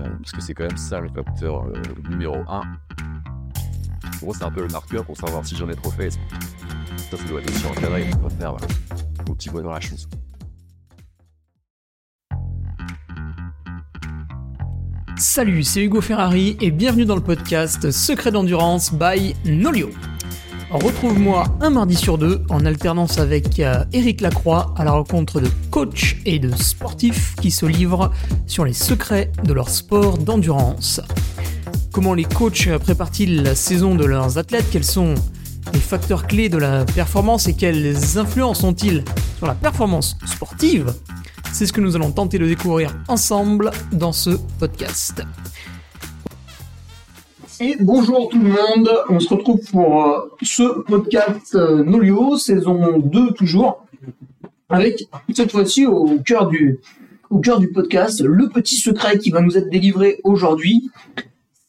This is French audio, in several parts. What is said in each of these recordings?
parce que c'est quand même ça le facteur euh, numéro un. Pour moi, c'est un peu le marqueur pour savoir si j'en ai trop fait. Ça, ça doit être aussi encadré, on va faire voilà, au petit bois dans la chose. Salut, c'est Hugo Ferrari et bienvenue dans le podcast Secret d'endurance by Nolio. Retrouve-moi un mardi sur deux en alternance avec euh, Eric Lacroix à la rencontre de coachs et de sportifs qui se livrent sur les secrets de leur sport d'endurance. Comment les coachs préparent-ils la saison de leurs athlètes? Quels sont les facteurs clés de la performance et quelles influences ont-ils sur la performance sportive? C'est ce que nous allons tenter de découvrir ensemble dans ce podcast. Et bonjour tout le monde, on se retrouve pour euh, ce podcast euh, Nolio, saison 2 toujours, avec cette fois-ci au cœur du, au cœur du podcast, le petit secret qui va nous être délivré aujourd'hui.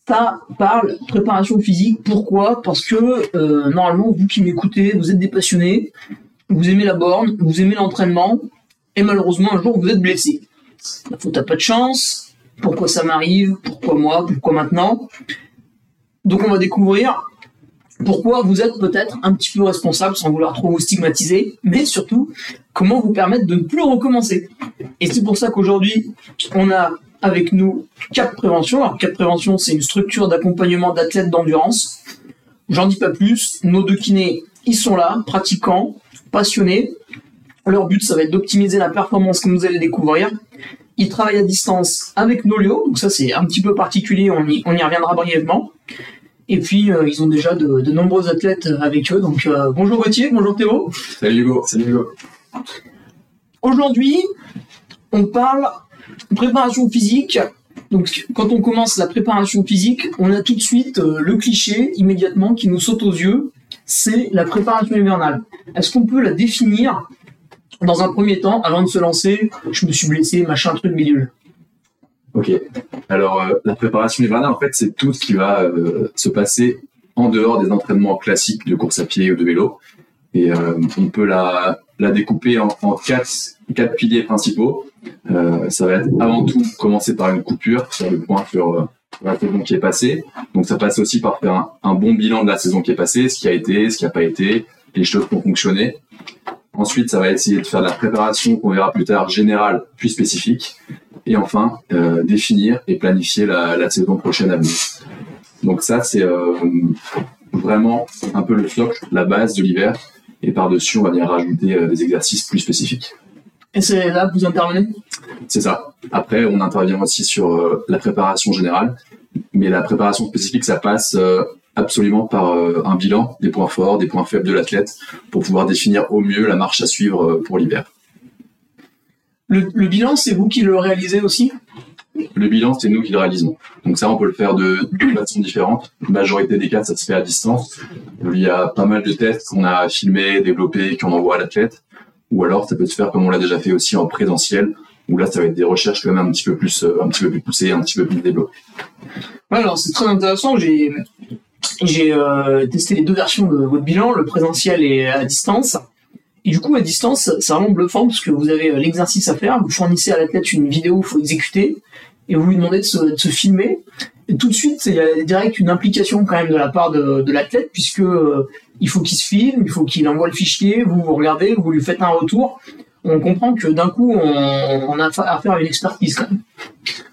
Ça parle préparation physique. Pourquoi? Parce que euh, normalement, vous qui m'écoutez, vous êtes des passionnés, vous aimez la borne, vous aimez l'entraînement, et malheureusement un jour vous êtes blessé. La faute à pas de chance? Pourquoi ça m'arrive? Pourquoi moi? Pourquoi maintenant? Donc on va découvrir pourquoi vous êtes peut-être un petit peu responsable sans vouloir trop vous stigmatiser, mais surtout comment vous permettre de ne plus recommencer. Et c'est pour ça qu'aujourd'hui, on a avec nous Cap Prévention. Alors Cap Prévention, c'est une structure d'accompagnement d'athlètes d'endurance. J'en dis pas plus. Nos deux kinés, ils sont là, pratiquants, passionnés. Leur but, ça va être d'optimiser la performance que vous allez découvrir. Ils travaillent à distance avec Nolio, donc ça c'est un petit peu particulier, on y, on y reviendra brièvement. Et puis, euh, ils ont déjà de, de, nombreux athlètes avec eux. Donc, euh, bonjour Gauthier, bonjour Théo. Salut Hugo. Salut Hugo. Aujourd'hui, on parle préparation physique. Donc, quand on commence la préparation physique, on a tout de suite euh, le cliché immédiatement qui nous saute aux yeux. C'est la préparation hivernale. Est-ce qu'on peut la définir dans un premier temps avant de se lancer Je me suis blessé, machin, truc, bidule? Ok. Alors, euh, la préparation hivernale, en fait, c'est tout ce qui va euh, se passer en dehors des entraînements classiques de course à pied ou de vélo. Et euh, on peut la, la découper en, quatre, quatre piliers principaux. ça va être avant tout commencer par une coupure sur le point sur la saison qui est passée. Donc, ça passe aussi par faire un, un bon bilan de la saison qui est passée, ce qui a été, ce qui n'a pas été, les choses qui ont fonctionné. Ensuite, ça va essayer de faire de la préparation qu'on verra plus tard générale puis spécifique. Et enfin, euh, définir et planifier la, la, saison prochaine à venir. Donc ça, c'est euh, vraiment un peu le socle, la base de l'hiver. Et par-dessus, on va venir rajouter euh, des exercices plus spécifiques. Et c'est là que vous intervenez? C'est ça. Après, on intervient aussi sur la préparation générale. Mais la préparation spécifique, ça passe absolument par un bilan des points forts, des points faibles de l'athlète pour pouvoir définir au mieux la marche à suivre pour l'hiver. Le, le, bilan, c'est vous qui le réalisez aussi? Le bilan, c'est nous qui le réalisons. Donc ça, on peut le faire de deux façons différentes. La majorité des cas, ça se fait à distance. Il y a pas mal de tests qu'on a filmés, développés, qu'on envoie à l'athlète. Ou alors, ça peut se faire comme on l'a déjà fait aussi en présentiel, où là, ça va être des recherches quand même un petit peu plus, un petit peu plus poussées, un petit peu plus développées. Alors c'est très intéressant. J'ai j'ai euh, testé les deux versions de votre bilan, le présentiel et à distance. Et du coup, à distance, c'est vraiment bluffant parce que vous avez l'exercice à faire, vous fournissez à l'athlète une vidéo qu'il faut exécuter, et vous lui demandez de se, filmer. Tout de suite, il y a direct une implication quand même de la part de, l'athlète, puisque euh, il faut qu'il se filme, il faut qu'il envoie le fichier, vous vous regardez, vous lui faites un retour. On comprend que d'un coup, on, a affaire à une expertise quand même.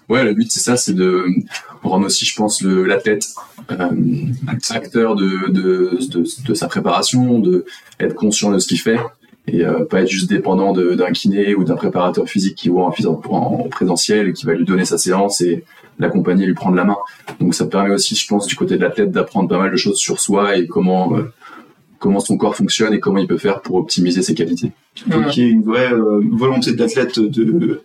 Ouais, le but c'est ça, c'est de rendre aussi, je pense, l'athlète euh, acteur de, de, sa préparation, de être conscient de ce qu'il fait et euh, pas être juste dépendant d'un kiné ou d'un préparateur physique qui voit en, en, présentiel et qui va lui donner sa séance et l'accompagner, lui prendre la main. Donc ça permet aussi, je pense, du côté de l'athlète d'apprendre pas mal de choses sur soi et comment euh, comment son corps fonctionne et comment il peut faire pour optimiser ses qualités. Donc il y a une vraie euh, volonté de l'athlète de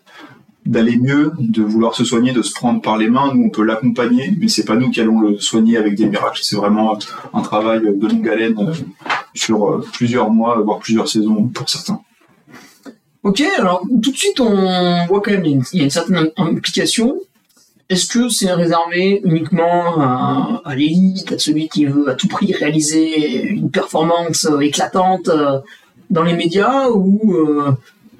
d'aller mieux, de vouloir se soigner, de se prendre par les mains. Nous, on peut l'accompagner, mais c'est pas nous qui allons le soigner avec des miracles. C'est vraiment un travail de longue haleine euh, sur euh, plusieurs mois, voire plusieurs saisons pour certains. Ok, alors tout de suite, on voit quand même il y a une certaine implication. Est-ce que c'est réservé uniquement à, l'élite, à celui qui veut à tout prix réaliser une performance éclatante euh, dans les médias, ou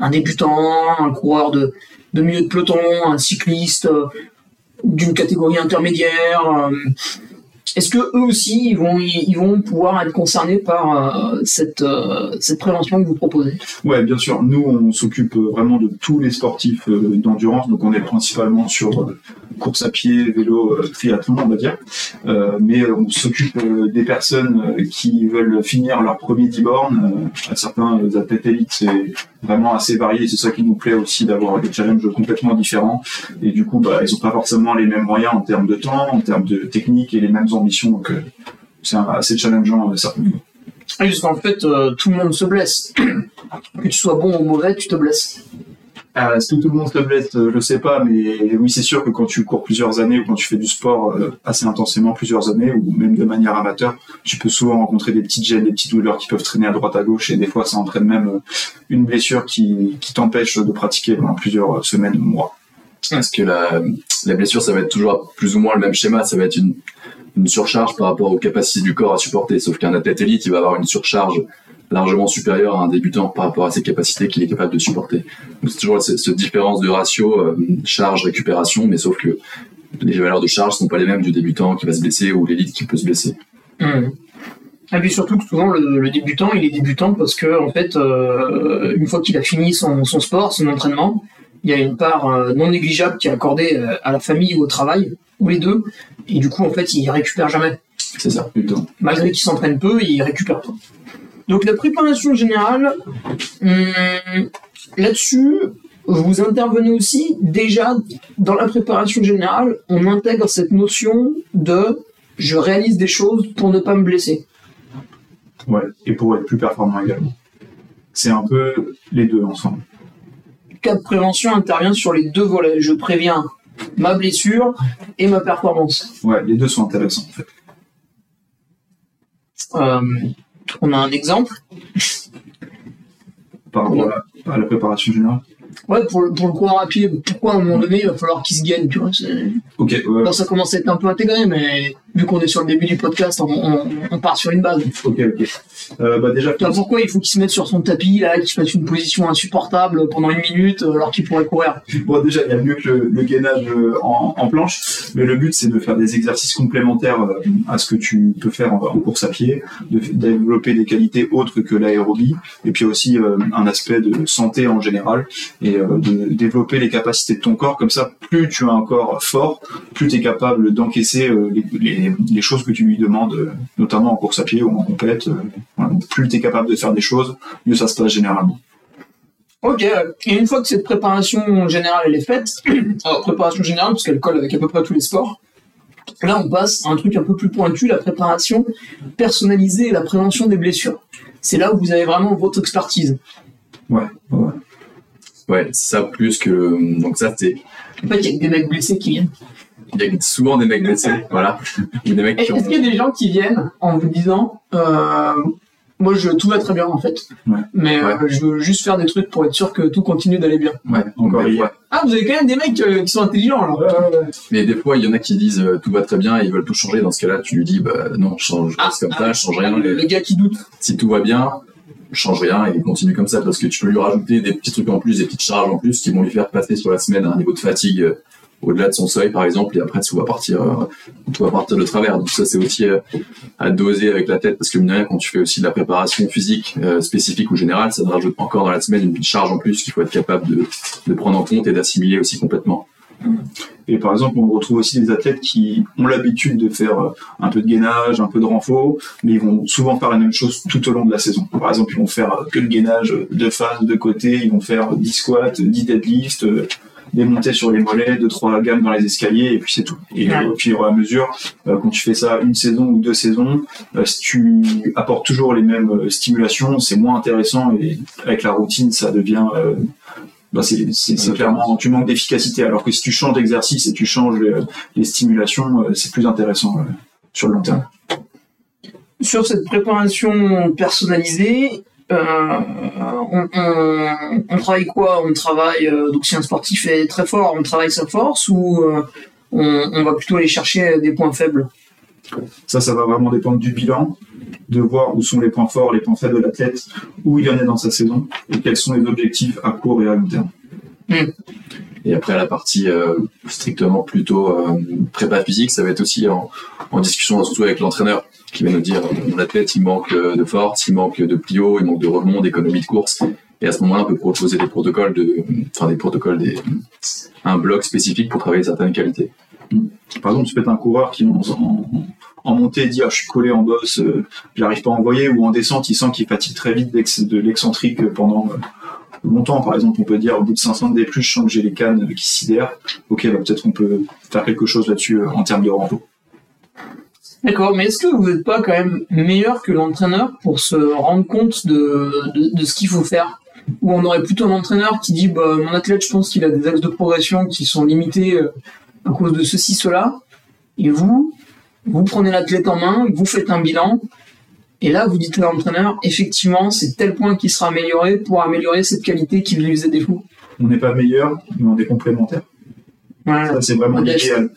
un débutant, un coureur de, de milieu de peloton, un cycliste, euh, d'une catégorie intermédiaire euh, Est-ce que eux aussi, ils vont, ils vont pouvoir être concernés par euh, cette, euh, cette prévention que vous proposez? Ouais, bien sûr. Nous, on s'occupe vraiment de tous les sportifs euh, d'endurance. Donc, on est principalement sur course à pied, vélo, triathlon, on va dire. Mais on s'occupe des personnes qui veulent finir leur premier 10 bornes. À certains athlètes élites, c'est vraiment assez varié. C'est ça qui nous plaît aussi d'avoir des challenges complètement différents. Et du coup, bah, ils n'ont pas forcément les mêmes moyens en termes de temps, en termes de technique et les mêmes ambitions. Donc, euh, c'est assez challengeant, euh, ça. Ah, Parce qu'en fait, euh, tout le monde se blesse. que tu sois bon ou mauvais, tu te blesses. Euh, Est-ce que tout le monde se blesse euh, Je sais pas, mais oui, c'est sûr que quand tu cours plusieurs années ou quand tu fais du sport euh, assez intensément plusieurs années ou même de manière amateur, tu peux souvent rencontrer des petites gênes, des petites douleurs qui peuvent traîner à droite à gauche et des fois ça entraîne même euh, une blessure qui, qui t'empêche de pratiquer pendant plusieurs semaines ou mois. Parce que la, la blessure, ça va être toujours plus ou moins le même schéma? Ça va être une, une surcharge par rapport aux capacités du corps à supporter. Sauf qu'un athlète élite, il va avoir une surcharge largement supérieure à un débutant par rapport à ses capacités qu'il est capable de supporter. C'est toujours cette, différence de ratio euh, charge-récupération, mais sauf que les valeurs de charge sont pas les mêmes du débutant qui va se blesser ou l'élite qui peut se blesser. Et puis surtout que souvent le, débutant, il est débutant parce que en fait, euh, une fois qu'il a fini son, son sport, son entraînement, il y a une part euh, non négligeable qui est accordée à la famille ou au travail, ou les deux. Et du coup, en fait, il récupère jamais. C'est ça. Plutôt. Malgré qu'il s'entraîne peu, il récupère pas. Donc la préparation générale, hum, là-dessus, vous intervenez aussi déjà dans la préparation générale, on intègre cette notion de je réalise des choses pour ne pas me blesser. Ouais, et pour être plus performant également. C'est un peu les deux ensemble. cas de prévention intervient sur les deux volets. Je préviens ma blessure et ma performance. Ouais, les deux sont intéressants en fait. Euh, on a un exemple. Par rapport à, à la préparation générale. Ouais, pour, le- pour le coureur à pied, pourquoi à un moment donné il va falloir qu'il se gagne, tu vois Ok, ouais, Bon, ça commence à être un peu intégré, mais vu qu'on est sur le début du podcast, on, on- on part sur une base. ok, ok. Euh, bah déjà, pourquoi il faut qu'il se mette sur son tapis, là, qu'il se mette une position insupportable pendant une minute, euh, alors qu'il pourrait courir? Bon, déjà, il y a mieux que le, le gainage euh, en, en planche, mais le but, c'est de faire des exercices complémentaires à ce que tu peux faire en, en course à pied, de développer des qualités autres que l'aérobie, et puis aussi euh, un aspect de santé en général, et euh, de développer les capacités de ton corps. Comme ça, plus tu as un corps fort, plus tu es capable d'encaisser les, les- les choses que tu lui demandes, euh, notamment en course à pied ou en compète. euh, voilà. Plus tu es capable de faire des choses, mieux ça se passe généralement. Ok, et une fois que cette préparation générale elle est faite, alors préparation générale parce qu'elle colle avec à peu près tous les sports, là on passe à un truc un peu plus pointu, la préparation personnalisée et la prévention des blessures. C'est là où vous avez vraiment votre expertise. Ouais, ouais. Ouais, ça plus que donc ça c'est En fait, il y a que des mecs blessés qui viennent. Il y a souvent des mecs blessés, voilà, des mecs qui Est-ce ont qu'il y a des gens qui viennent en vous disant euh, Moi, je, tout va très bien en fait, Ouais. mais euh, je veux juste faire des trucs pour être sûr que tout continue d'aller bien. ouais, Encore des hier. fois. Ah, vous avez quand même des mecs euh, qui sont intelligents alors. Mais des fois, il y en a qui disent euh, tout va très bien et ils veulent tout changer. Dans ce cas-là, tu lui dis bah non, je change Ah, comme ça, je change rien. le, le gars qui doute. Si tout va bien, change rien et continue comme ça parce que tu peux lui rajouter des petits trucs en plus, des petites charges en plus qui vont lui faire passer sur la semaine à un niveau de fatigue euh, au-delà de son seuil par exemple et après tout va partir euh, va partir de travers. Donc ça c'est aussi euh, à doser avec la tête parce que mine quand tu fais aussi de la préparation physique euh, spécifique ou générale, ça te rajoute encore dans la semaine une charge en plus qu'il faut être capable de, de prendre en compte et d'assimiler aussi complètement. Et par exemple, on retrouve aussi des athlètes qui ont l'habitude de faire un peu de gainage, un peu de renfort, mais ils vont souvent faire la même chose tout au long de la saison. Par exemple, ils vont faire que le gainage de face, de côté, ils vont faire 10 squats, 10 deadlifts, des montées sur les mollets, deux trois gammes dans les escaliers, et puis c'est tout. Et Ouais. puis au fur et à mesure, euh, quand tu fais ça une saison ou deux saisons, euh, si tu apportes toujours les mêmes euh, stimulations, c'est moins intéressant, et avec la routine, ça devient... bah, c'est clairement tu manques d'efficacité alors que si tu changes d'exercice et tu changes les, les stimulations c'est plus intéressant sur le long terme sur cette préparation personnalisée, on, on- on travaille quoi? On travaille, euh, donc si un sportif est très fort, on travaille sa force ou euh, on, on va plutôt aller chercher des points faibles? Ça ça va vraiment dépendre du bilan de voir où sont les points forts les points faibles de l'athlète où il en est dans sa saison et quels sont les objectifs à court et à long terme Et après, la partie euh, strictement plutôt euh, prépa physique, ça va être aussi en, discussion surtout avec l'entraîneur qui va nous dire mon athlète, il manque de force, il manque de plio, il manque de rebond, d'économie de course. Et à ce moment-là, on peut proposer des protocoles enfin des protocoles, un bloc spécifique pour travailler certaines qualités. Par exemple, tu peux être un coureur qui en, montée dit ah, je suis collé en bosse, euh, j'arrive pas à envoyer, ou en descente il sent qu'il fatigue très vite de l'excentrique pendant euh, longtemps. Par exemple, on peut dire au bout de 500 D+, je sens que j'ai les cannes qui sidèrent. Ok, bah, peut-être qu'on peut faire quelque chose là-dessus euh, en termes de renfort. D'accord, mais est-ce que vous n'êtes pas quand même meilleur que l'entraîneur pour se rendre compte de, de, de ce qu'il faut faire? Ou on aurait plutôt un entraîneur qui dit bah, mon athlète, je pense qu'il a des axes de progression qui sont limités euh, à cause de ceci, cela. Et vous, vous prenez l'athlète en main, vous faites un bilan, et là vous dites à l'entraîneur effectivement, c'est tel point qui sera amélioré pour améliorer cette qualité qui lui faisait défaut. On n'est pas meilleur, mais on est complémentaire. Voilà. Ça, c'est vraiment l'idéal.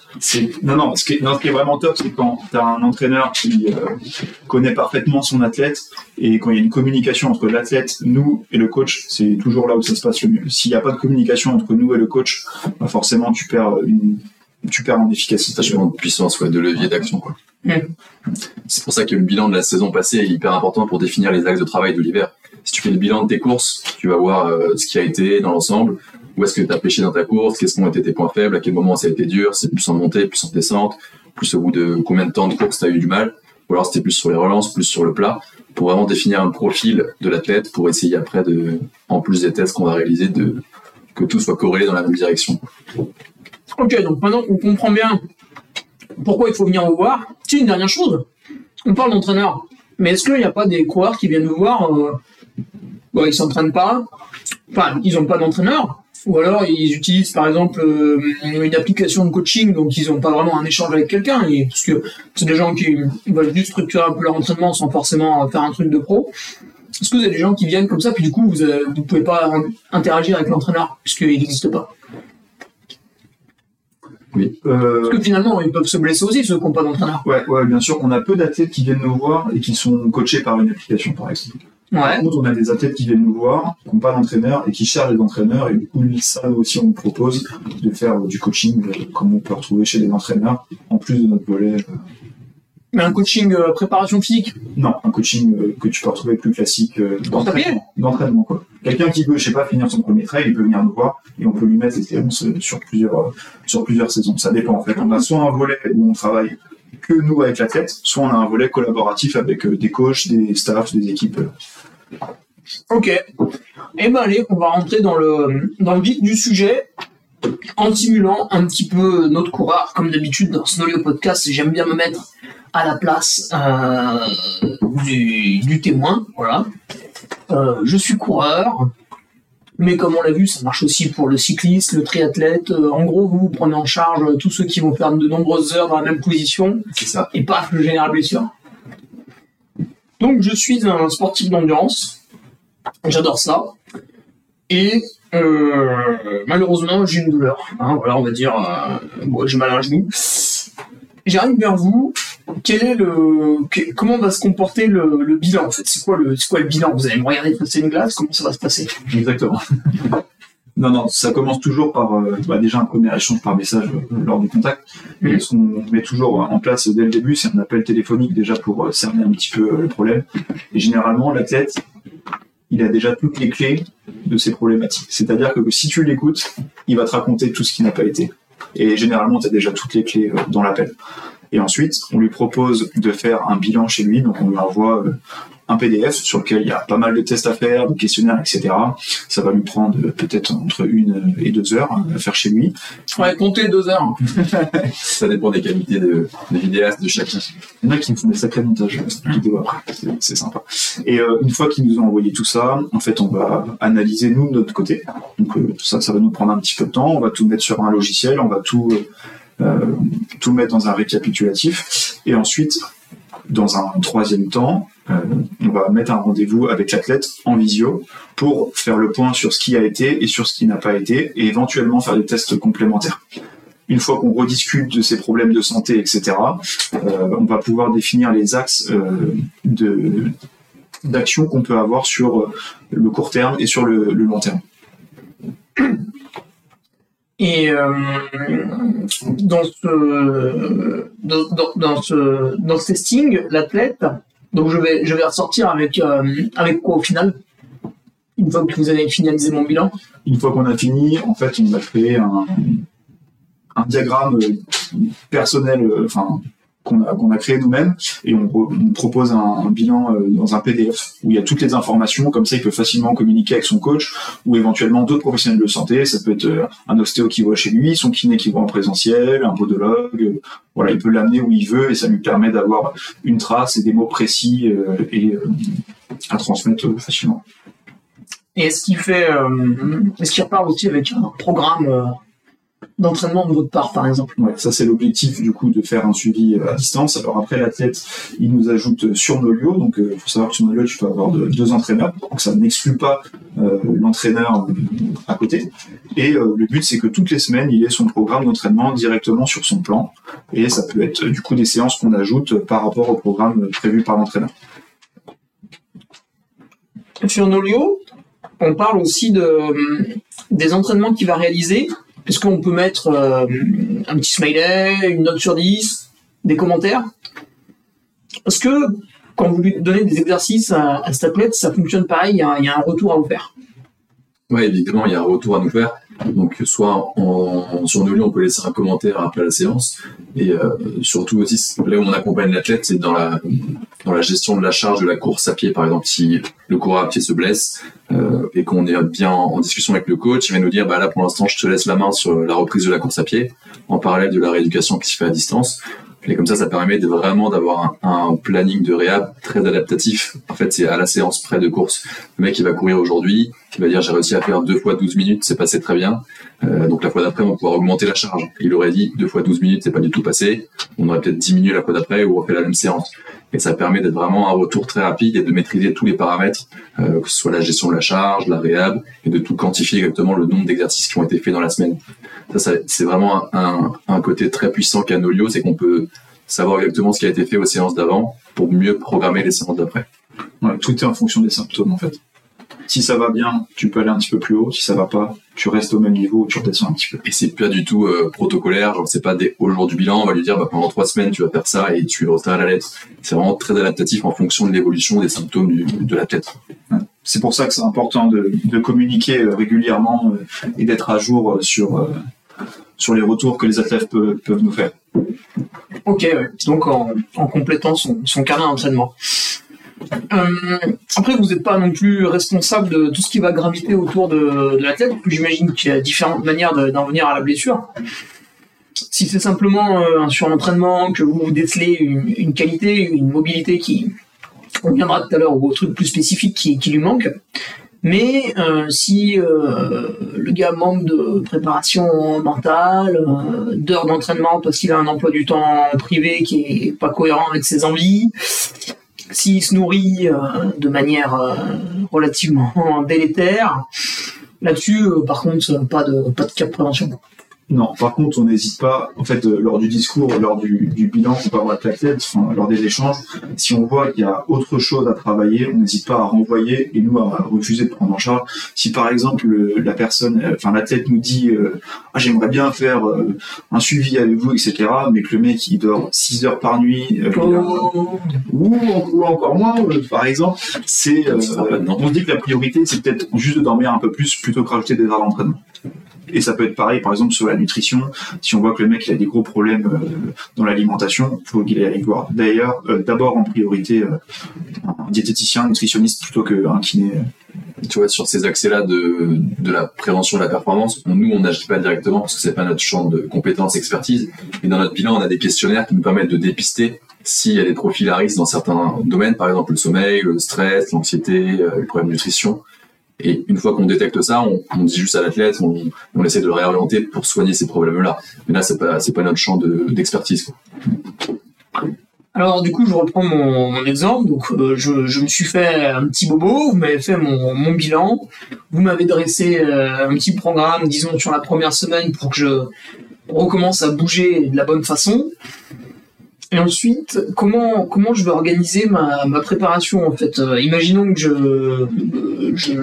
Non, non, ce qui est, non, ce qui est vraiment top, c'est quand tu as un entraîneur qui euh, connaît parfaitement son athlète et quand il y a une communication entre l'athlète, nous et le coach, c'est toujours là où ça se passe le mieux. S'il n'y a pas de communication entre nous et le coach, bah forcément, tu perds, une, tu perds en efficacité. Vachement de puissance, ouais, de levier d'action, quoi. C'est pour ça que le bilan de la saison passée est hyper important pour définir les axes de travail de l'hiver. Si tu fais le bilan de tes courses, tu vas voir euh, ce qui a été dans l'ensemble, où est-ce que tu as pêché dans ta course, qu'est-ce qu'ont été tes points faibles, à quel moment ça a été dur, c'est plus en montée, plus en descente, plus au bout de combien de temps de course tu as eu du mal, ou alors c'était plus sur les relances, plus sur le plat, pour vraiment définir un profil de l'athlète pour essayer après de, en plus des tests qu'on va réaliser, de que tout soit corrélé dans la même direction. Ok, donc maintenant qu'on comprend bien pourquoi il faut venir vous voir, c'est une dernière chose. On parle d'entraîneur, mais est-ce qu'il n'y a pas des coureurs qui viennent nous voir euh, bon, Ils s'entraînent pas, enfin, ils n'ont pas d'entraîneur, ou alors ils utilisent par exemple euh, une application de coaching, donc ils n'ont pas vraiment un échange avec quelqu'un, parce que c'est des gens qui veulent juste structurer un peu leur entraînement sans forcément faire un truc de pro. Est-ce que vous avez des gens qui viennent comme ça, puis du coup vous ne pouvez pas interagir avec l'entraîneur, puisqu'il n'existe pas? Euh, Parce que finalement, ils peuvent se blesser aussi, ceux qui n'ont pas d'entraîneur. ouais, ouais, bien sûr, on a peu d'athlètes qui viennent nous voir et qui sont coachés par une application, par exemple. Par Ouais. contre, on a des athlètes qui viennent nous voir, qui n'ont pas d'entraîneur et qui cherchent des entraîneurs. Et du coup, ça aussi, on nous propose de faire euh, du coaching, euh, comme on peut retrouver chez des entraîneurs, en plus de notre volet. Mais un coaching euh, préparation physique? non, un coaching euh, que tu peux retrouver plus classique euh, d'entraînement. D'entraînement, quoi. Quelqu'un qui veut, je sais pas, finir son premier trail, il peut venir nous voir et on peut lui mettre des séances sur plusieurs, sur plusieurs saisons. Ça dépend, en fait. On a soit un volet où on travaille que nous avec l'athlète, soit on a un volet collaboratif avec des coachs, des staffs, des équipes. Ok. Eh ben allez, on va rentrer dans le, dans le vif du sujet en simulant un petit peu notre coureur. Comme d'habitude dans Snolio Podcast, j'aime bien me mettre à la place euh, du, du témoin. Voilà. Euh, je suis coureur. Mais comme on l'a vu, ça marche aussi pour le cycliste, le triathlète. Euh, en gros, vous, vous prenez en charge tous ceux qui vont faire de nombreuses heures dans la même position. C'est ça. et paf, le général blessure. Donc je suis un sportif d'endurance, j'adore ça, et euh, malheureusement j'ai une douleur. Hein, voilà, on va dire, euh, bon, j'ai mal à un genou. J'arrive vers vous. Quel est le, que- comment va se comporter le, le bilan en fait? C'est quoi le, c'est quoi le bilan? Vous allez me regarder passer une glace? Comment ça va se passer? Exactement. non, non, ça commence toujours par euh, bah, déjà un premier échange par message euh, lors du contact. Et ce qu'on met toujours en place dès le début, c'est un appel téléphonique déjà pour cerner un petit peu le problème. Et généralement, l'athlète, il a déjà toutes les clés de ses problématiques. C'est-à-dire que si tu l'écoutes, il va te raconter tout ce qui n'a pas été. Et généralement, tu as déjà toutes les clés euh, dans l'appel. Et ensuite, on lui propose de faire un bilan chez lui. Donc, on lui envoie euh, un PDF sur lequel il y a pas mal de tests à faire, de questionnaires, etc. Ça va lui prendre euh, peut-être entre une et deux heures à faire chez lui. Ouais, comptez deux heures. Ça dépend des qualités de, des vidéastes de chacun. Il y en a qui me font des sacrés montages euh, vidéo après, c'est- c'est sympa. Et euh, une fois qu'ils nous ont envoyé tout ça, en fait, on va analyser nous de notre côté. Donc euh, ça, ça va nous prendre un petit peu de temps. On va tout mettre sur un logiciel, on va tout euh, tout mettre dans un récapitulatif, et ensuite, dans un troisième temps, euh, on va mettre un rendez-vous avec l'athlète en visio pour faire le point sur ce qui a été et sur ce qui n'a pas été, et éventuellement faire des tests complémentaires. Une fois qu'on rediscute de ses problèmes de santé, etc., euh, on va pouvoir définir les axes euh, d'action qu'on peut avoir sur euh, le court terme et sur le long terme. Et euh, dans ce dans, ce dans ce testing, l'athlète, donc je vais je vais ressortir avec euh, avec quoi au final? Une fois que vous avez finalisé mon bilan. Une fois qu'on a fini, en fait, on a créé un, un diagramme personnel, euh, enfin, qu'on a, qu'on a créé nous-mêmes, et on, on propose un, un bilan euh, dans un PDF où il y a toutes les informations, comme ça il peut facilement communiquer avec son coach, ou éventuellement d'autres professionnels de santé, ça peut être euh, un ostéo qui voit chez lui, son kiné qui voit en présentiel, un podologue, euh, voilà, il peut l'amener où il veut, et ça lui permet d'avoir une trace et des mots précis euh, et euh, à transmettre facilement. Et est-ce qu'il fait est-ce qu'il repart aussi avec un programme d'entraînement de votre part par exemple Ouais, ça c'est l'objectif du coup de faire un suivi euh, à distance. Alors après l'athlète, il nous ajoute euh, sur Nolio, donc il faut savoir que sur Nolio tu peux avoir de- deux entraîneurs, donc ça n'exclut pas euh, l'entraîneur euh, à côté. Et euh, le but c'est que toutes les semaines il ait son programme d'entraînement directement sur son plan, et ça peut être euh, du coup des séances qu'on ajoute euh, par rapport au programme euh, prévu par l'entraîneur. Sur Nolio, on parle aussi de, euh, des entraînements qu'il va réaliser. Est-ce qu'on peut mettre euh, un petit smiley, une note sur 10, des commentaires? Est-ce que quand vous lui donnez des exercices à, à cet athlète, ça fonctionne pareil, il y, a, il y a un retour à vous faire Ouais, évidemment, il y a un retour à nous faire. Donc, soit en, sur nos lieux, on peut laisser un commentaire après la séance. Et euh, surtout aussi, là où on accompagne l'athlète, c'est dans la, dans la gestion de la charge de la course à pied. Par exemple, si le coureur à pied se blesse euh, et qu'on est bien en, en discussion avec le coach, il va nous dire, bah là, pour l'instant, je te laisse la main sur la reprise de la course à pied, en parallèle de la rééducation qui se fait à distance. Et comme ça, ça permet de vraiment d'avoir un, planning de réhab très adaptatif. En fait, c'est à la séance près de course. Le mec, il va courir aujourd'hui, il va dire j'ai réussi à faire deux fois 12 minutes, c'est passé très bien. Euh, donc la fois d'après, on va pouvoir augmenter la charge. Il aurait dit deux fois 12 minutes, c'est pas du tout passé. On aurait peut-être diminué la fois d'après ou refait la même séance. Et ça permet d'être vraiment un retour très rapide et de maîtriser tous les paramètres, euh, que ce soit la gestion de la charge, la réhab, et de tout quantifier exactement le nombre d'exercices qui ont été faits dans la semaine. Ça, c'est vraiment un, un, côté très puissant qu'a Nolio, c'est qu'on peut savoir exactement ce qui a été fait aux séances d'avant pour mieux programmer les séances d'après. Tout est en fonction des symptômes en fait. Si ça va bien, tu peux aller un petit peu plus haut. Si ça va pas, tu restes au même niveau ou tu redescends un petit peu. Et c'est pas du tout euh, protocolaire, genre c'est pas des, au jour du bilan, on va lui dire bah, pendant trois semaines tu vas faire ça et tu resteras à la lettre. C'est vraiment très adaptatif en fonction de l'évolution des symptômes du, de l'athlète. C'est pour ça que c'est important de, de communiquer euh, régulièrement euh, et d'être à jour sur, euh, sur les retours que les athlètes peuvent, peuvent nous faire. Ok, donc en, en complétant son, son carnet d'entraînement. Euh, après, vous n'êtes pas non plus responsable de tout ce qui va graviter autour de, de l'athlète. J'imagine qu'il y a différentes manières de- d'en venir à la blessure. Si c'est simplement euh, un surentraînement, que vous décelez une, qualité, une mobilité qui, on viendra tout à l'heure au truc plus spécifique qui, lui manque. Mais euh, si le gars manque de préparation mentale, d'heures d'entraînement parce qu'il a un emploi du temps privé qui est pas cohérent avec ses envies, s'il se nourrit euh, de manière euh, relativement délétère, là-dessus, euh, par contre, pas de pas de de prévention. Non, par contre, on n'hésite pas, en fait, euh, lors du discours, lors du, du bilan qu'on peut avoir avec l'athlète, enfin, lors des échanges, si on voit qu'il y a autre chose à travailler, on n'hésite pas à renvoyer et nous à refuser de prendre en charge. Si par exemple le- la personne, euh, enfin l'athlète nous dit, euh, ah, j'aimerais bien faire euh, un suivi avec vous, etc., mais que le mec il dort 6 heures par nuit, euh, Oh. ou, ou encore moins, euh, par exemple, c'est, euh, on se dit que la priorité c'est peut-être juste de dormir un peu plus plutôt que rajouter des heures d'entraînement. Et ça peut être pareil, par exemple, sur la nutrition. Si on voit que le mec il a des gros problèmes euh, dans l'alimentation, il faut qu'il aille voir. D'ailleurs, euh, d'abord en priorité euh, un diététicien, un nutritionniste plutôt qu'un kiné. Tu vois, sur ces accès-là de, de la prévention de la performance, nous, on n'agit pas directement parce que c'est pas notre champ de compétences, expertise. Et dans notre bilan, on a des questionnaires qui nous permettent de dépister s'il y a des profils à risque dans certains domaines, par exemple le sommeil, le stress, l'anxiété, les problèmes de nutrition. Et une fois qu'on détecte ça, on, dit juste à l'athlète, on, essaie de le réorienter pour soigner ces problèmes-là. Mais là, c'est pas, pas notre champ de- d'expertise. Alors du coup, je reprends mon, exemple. Donc, euh, je, me suis fait un petit bobo. Vous m'avez fait mon, mon bilan. Vous m'avez dressé euh, un petit programme, disons sur la première semaine, pour que je recommence à bouger de la bonne façon. Et ensuite, comment comment je vais organiser ma, ma préparation en fait? Euh, Imaginons que je, euh, je,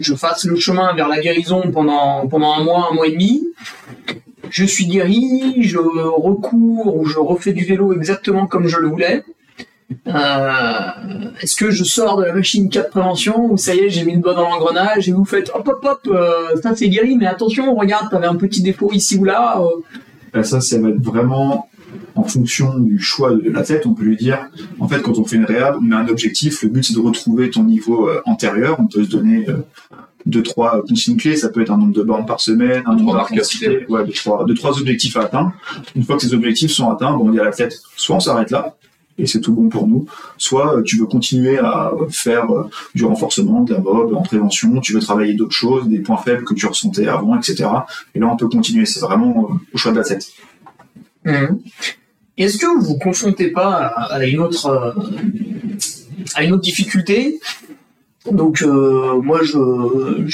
je, fasse le chemin vers la guérison pendant pendant un mois, un mois et demi. je suis guéri, je recours ou je refais du vélo exactement comme je le voulais. Euh, Est-ce que je sors de la machine 4 prévention ou ça y est, j'ai mis le doigt dans l'engrenage et vous faites hop hop hop, ça c'est guéri, mais attention, regarde, t'avais un petit défaut ici ou là. Ben, ça, ça va être vraiment en fonction du choix de l'athlète. On peut lui dire, en fait, quand on fait une réhab, on met un objectif. Le but, c'est de retrouver ton niveau euh, antérieur. On peut se donner euh, deux, trois consignes clés. Ça peut être un nombre de bornes par semaine, un nombre marqueurs d'intensité. Ouais, deux, trois, deux, trois objectifs à atteindre. Une fois que ces objectifs sont atteints, bon, on dit à l'athlète, soit on s'arrête là, et c'est tout bon pour nous. Soit euh, tu veux continuer à faire euh, du renforcement, de la mob en prévention, tu veux travailler d'autres choses, des points faibles que tu ressentais avant, etc. Et là, on peut continuer. C'est vraiment euh, au choix de l'athlète. Mhm. Est-ce que vous vous confrontez pas à à une autre euh, une autre difficulté? Donc euh, moi je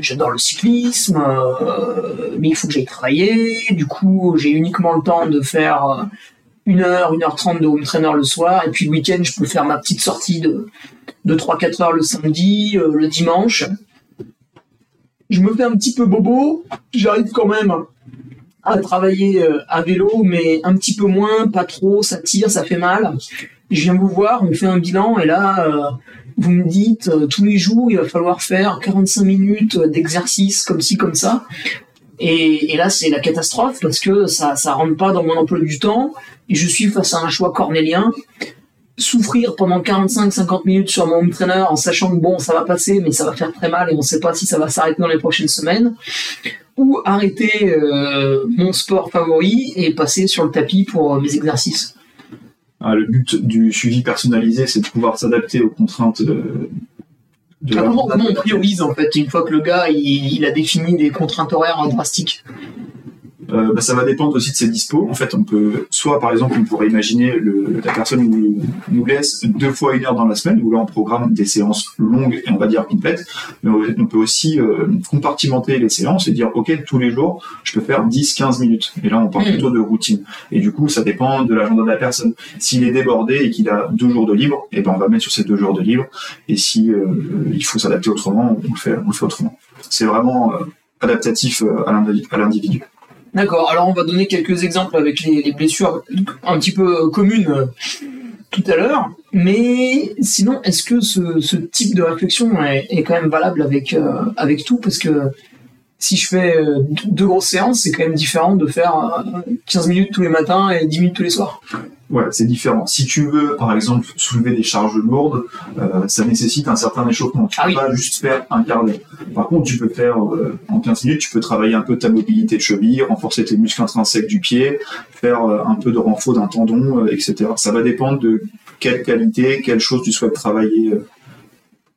j'adore le cyclisme, euh, mais il faut que j'aille travailler. Du coup j'ai uniquement le temps de faire une heure, une heure trente de home trainer le soir, et puis le week-end je peux faire ma petite sortie de de 3-4 heures le samedi, le dimanche. Je me fais un petit peu bobo, j'arrive quand même à travailler euh, à vélo, mais un petit peu moins, pas trop, ça tire, ça fait mal. Je viens vous voir, on fait un bilan, et là, euh, vous me dites, euh, tous les jours, il va falloir faire 45 minutes d'exercice comme ci, comme ça. Et, et là, c'est la catastrophe, parce que ça ça rentre pas dans mon emploi du temps, et je suis face à un choix cornélien. Souffrir pendant 45-50 minutes sur mon home trainer en sachant que bon, ça va passer, mais ça va faire très mal, et on sait pas si ça va s'arrêter dans les prochaines semaines. Ou arrêter euh, mon sport favori et passer sur le tapis pour euh, mes exercices. Ah, le but du suivi personnalisé, c'est de pouvoir s'adapter aux contraintes de, Ah, comment, comment on priorise en fait une fois que le gars il, il a défini des contraintes horaires euh, drastiques Euh, bah, ça va dépendre aussi de ses dispos. En fait, on peut, soit par exemple, on pourrait imaginer le, la personne nous, nous laisse deux fois une heure dans la semaine, où là on programme des séances longues et on va dire complètes. Mais on peut aussi euh, compartimenter les séances et dire, ok, tous les jours, je peux faire 10-15 minutes. Et là, on parle Mm. plutôt de routine. Et du coup, ça dépend de l'agenda de la personne. S'il est débordé et qu'il a deux jours de libre, et ben on va mettre sur ces deux jours de libre. Et si euh, il faut s'adapter autrement, on le fait, on le fait autrement. C'est vraiment euh, adaptatif euh, à l'individu. D'accord, alors on va donner quelques exemples avec les, les blessures un petit peu euh, communes euh, tout à l'heure, mais sinon, est-ce que ce, type de réflexion est, quand même valable avec, euh, avec tout? Parce que si je fais deux grosses séances, c'est quand même différent de faire euh, 15 minutes tous les matins et 10 minutes tous les soirs. Ouais, c'est différent. Si tu veux, par exemple, soulever des charges lourdes, euh, ça nécessite un certain échauffement. Tu Ah peux oui. pas juste faire un quart d'heure. Par contre, tu peux faire, euh, en 15 minutes, tu peux travailler un peu ta mobilité de cheville, renforcer tes muscles intrinsèques du pied, faire euh, un peu de renfort d'un tendon, etc. Ça va dépendre de quelle qualité, quelle chose tu souhaites travailler.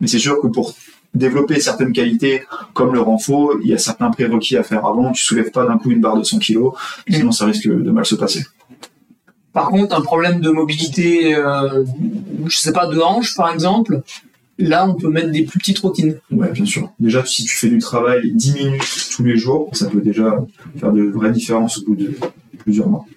Mais c'est sûr que pour développer certaines qualités, comme le renfort, il y a certains prérequis à faire avant. Tu soulèves pas d'un coup une barre de 100 kg, sinon ça risque de mal se passer. Par contre, un problème de mobilité, euh, je sais pas, de hanche par exemple, là on peut mettre des plus petites routines. Ouais, bien sûr. Déjà, si tu fais du travail 10 minutes tous les jours, ça peut déjà faire de vraies différences au bout de plusieurs mois.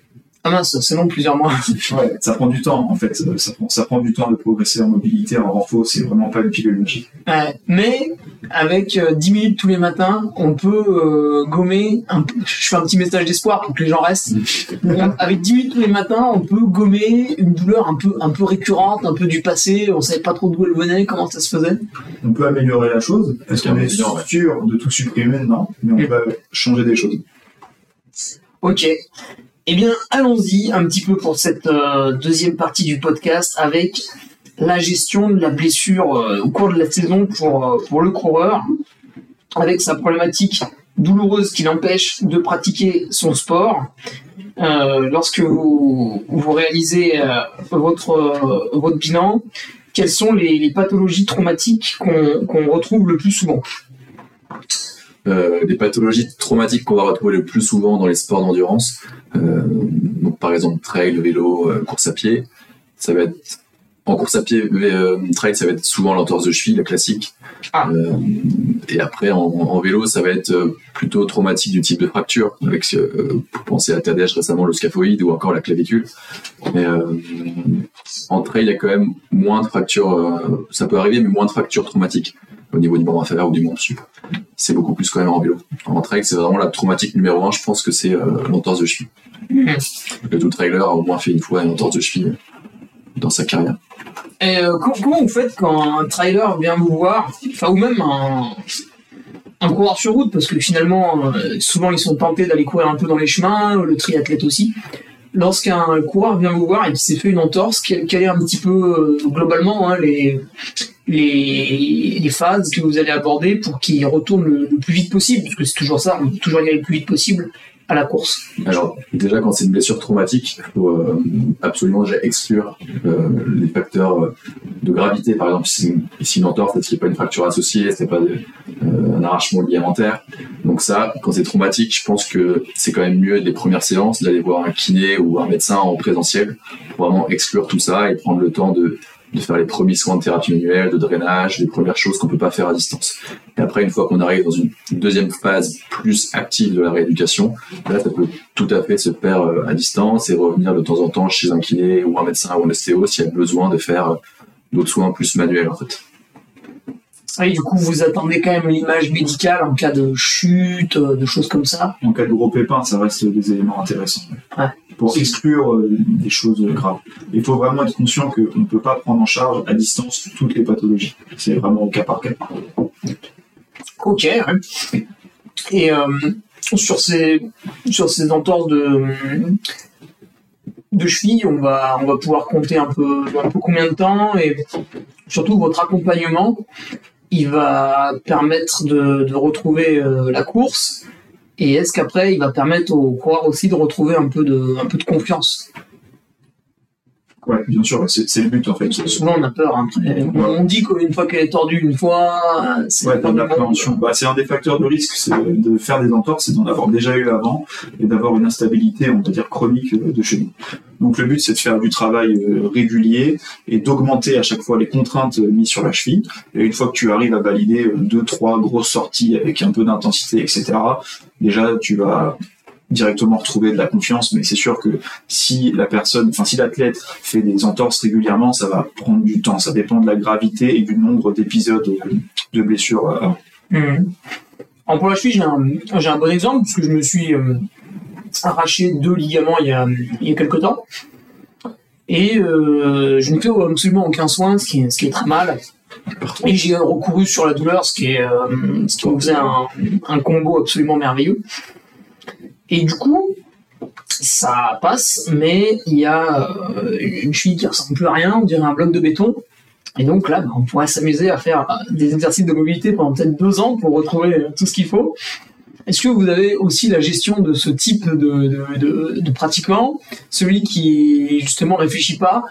Ah mince, c'est long plusieurs mois. Ouais, ça prend du temps, en fait. Ça prend, ça prend du temps de progresser en mobilité, en renfort. C'est vraiment pas une pilule magique. Ouais, mais avec euh, 10 minutes tous les matins, on peut euh, gommer. Un je fais un petit message d'espoir pour que les gens restent. On- avec 10 minutes tous les matins, on peut gommer une douleur un peu, un peu récurrente, un peu du passé. On savait pas trop d'où elle venait, comment ça se faisait. On peut améliorer la chose. Est-ce qu'on est Bien, ouais. sûr de tout supprimer Non. Mais on Mm. peut changer des choses. Ok. Eh bien, allons-y un petit peu pour cette euh, deuxième partie du podcast avec la gestion de la blessure euh, au cours de la saison pour, euh, pour le coureur, avec sa problématique douloureuse qui l'empêche de pratiquer son sport. Lorsque vous, réalisez votre, bilan, quelles sont les, les pathologies traumatiques qu'on retrouve le plus souvent? Des pathologies traumatiques qu'on va retrouver le plus souvent dans les sports d'endurance. Euh, donc par exemple trail, vélo, euh, course à pied. Ça va être en course à pied, euh, trail, ça va être souvent l'entorse de cheville, la classique. Ah. Euh, et après en, en vélo, ça va être euh, plutôt traumatique du type de fracture. Avec, euh, pour penser à TDH récemment, le scaphoïde ou encore la clavicule. Mais euh, en trail, il y a quand même moins de fractures. ça peut arriver, mais moins de fractures traumatiques au niveau du membre inférieur ou du membre sup. c'est beaucoup plus quand même en vélo. En trail, c'est vraiment la traumatique numéro un. Je pense que c'est l'entorse de cheville. Mhm. Le tout trailer a au moins fait une fois une entorse de cheville dans sa carrière. Euh, co- comment vous faites quand un trailer vient vous voir, enfin ou même un, coureur sur route, parce que finalement, euh, souvent ils sont tentés d'aller courir un peu dans les chemins, le triathlète aussi. Lorsqu'un coureur vient vous voir et qu'il s'est fait une entorse, quelle, est un petit peu euh, globalement hein, les, phases que vous allez aborder pour qu'il retourne le, le plus vite possible, parce que c'est toujours ça, on veut toujours y aller le plus vite possible la course. Alors, déjà, quand c'est une blessure traumatique, il faut euh, absolument exclure euh, les facteurs euh, de gravité. Par exemple, si c'est une, entorse, c'est qu'il n'y a pas une fracture associée, c'est pas un arrachement ligamentaire? Donc ça, quand c'est traumatique, je pense que c'est quand même mieux des premières séances d'aller voir un kiné ou un médecin en présentiel pour vraiment exclure tout ça et prendre le temps de, de faire les premiers soins de thérapie manuelle, de drainage, les premières choses qu'on peut pas faire à distance. Et après, une fois qu'on arrive dans une deuxième phase plus active de la rééducation, Là, ça peut tout à fait se faire euh, à distance et revenir de temps en temps chez un kiné ou un médecin ou un ostéo s'il y a besoin de faire euh, d'autres soins plus manuels en fait. Et du coup, vous attendez quand même l'image médicale en cas de chute, euh, de choses comme ça? En cas de gros pépins, ça reste des éléments intéressants. Ouais. Pour exclure euh, des choses graves. Il faut vraiment être conscient qu'on ne peut pas prendre en charge à distance toutes les pathologies. C'est vraiment au cas par cas. Ok. Et euh, sur ces sur ces entorses de de cheville, on va on va pouvoir compter un peu un peu combien de temps et surtout votre accompagnement, il va permettre de, de retrouver euh, la course. Et est-ce qu'après, il va permettre aux coureurs aussi de retrouver un peu de, un peu de confiance? Ouais, bien sûr, c'est le but en fait. Souvent, on a peur. hein. On dit qu'une fois qu'elle est tordue une fois, c'est Ouais, l'appréhension. Bah, c'est un des facteurs de risque, c'est de faire des entorses, c'est d'en avoir déjà eu avant et d'avoir une instabilité, on va dire, chronique euh, de chez nous. Donc le but, c'est de faire du travail euh, régulier et d'augmenter à chaque fois les contraintes euh, mises sur la cheville. Et une fois que tu arrives à valider deux, trois grosses sorties avec un peu d'intensité, etc., déjà, tu vas directement retrouver de la confiance, mais c'est sûr que si la personne, enfin si l'athlète fait des entorses régulièrement, ça va prendre du temps. Ça dépend de la gravité et du nombre d'épisodes de blessures. euh, Mhm. Alors pour la cheville, j'ai un, bon exemple, parce que je me suis euh, arraché deux ligaments il y a, il y a quelques temps. Et euh, je n'ai fait absolument aucun soin, ce qui est, ce qui est très mal. Et j'ai recouru sur la douleur, ce qui, est, euh, ce qui me faisait un, un combo absolument merveilleux. Et du coup, ça passe, mais il y a euh, une cheville qui ressemble plus à rien, on dirait un bloc de béton. Et donc là, bah, on pourrait s'amuser à faire euh, des exercices de mobilité pendant peut-être deux ans pour retrouver euh, tout ce qu'il faut. Est-ce que vous avez aussi la gestion de ce type de, de, de, de pratiquant, celui qui justement réfléchit pas,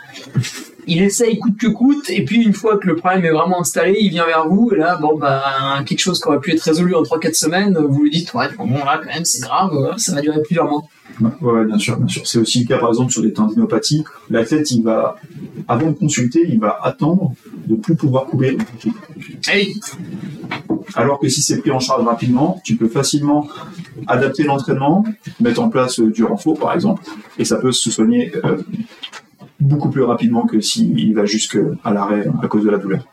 il essaye coûte que coûte, et puis une fois que le problème est vraiment installé, il vient vers vous, et là, bon, bah, quelque chose qui aurait pu être résolu en 3-4 semaines, vous lui dites, ouais, bon, là, quand même, c'est grave, euh, ça va durer plusieurs mois. Ouais, ouais, bien sûr, bien sûr. C'est aussi le cas, par exemple, sur les tendinopathies. L'athlète, il va, avant de consulter, il va attendre de plus pouvoir courir. Hey, Alors que si c'est pris en charge rapidement, tu peux facilement adapter l'entraînement, mettre en place euh, du renfort, par exemple, et ça peut se soigner euh, beaucoup plus rapidement que s'il va jusqu'à l'arrêt à cause de la douleur.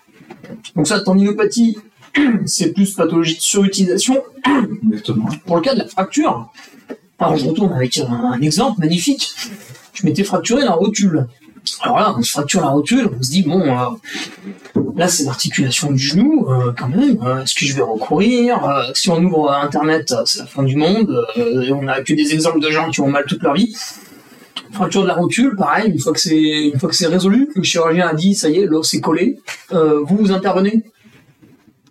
donc ça, tendinopathie, c'est plus pathologie de surutilisation. Exactement. Pour le cas de la fracture, alors je retourne avec un, un exemple magnifique. Je m'étais fracturé la rotule. Alors là, on se fracture la rotule, on se dit, bon, euh, là c'est l'articulation du genou, euh, quand même, euh, est-ce que je vais recourir Si on ouvre Internet, c'est la fin du monde, et on n'a que des exemples de gens qui ont mal toute leur vie. Fracture de la rotule, pareil, une fois que c'est une fois que c'est résolu, que le chirurgien a dit, ça y est, l'os est collé, vous vous intervenez?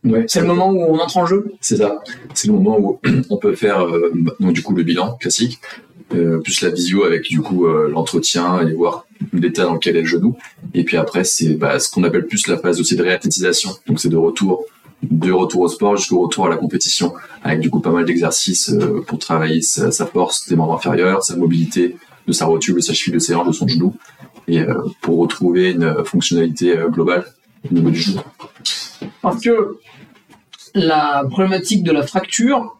Ouais, C'est le moment où on entre en jeu? C'est ça. C'est le moment où on peut faire euh, donc du coup le bilan classique, euh, plus la visio avec du coup euh, l'entretien et voir l'état dans lequel est le genou. Et puis après c'est bah, ce qu'on appelle plus la phase aussi de réathlétisation. Donc c'est de retour de retour au sport jusqu'au retour à la compétition avec du coup pas mal d'exercices euh, pour travailler sa, force des membres inférieurs, sa mobilité de sa rotule, de sa cheville, de ses hanches, de son genou et euh, pour retrouver une fonctionnalité euh, globale au niveau du genou. Parce que la problématique de la fracture,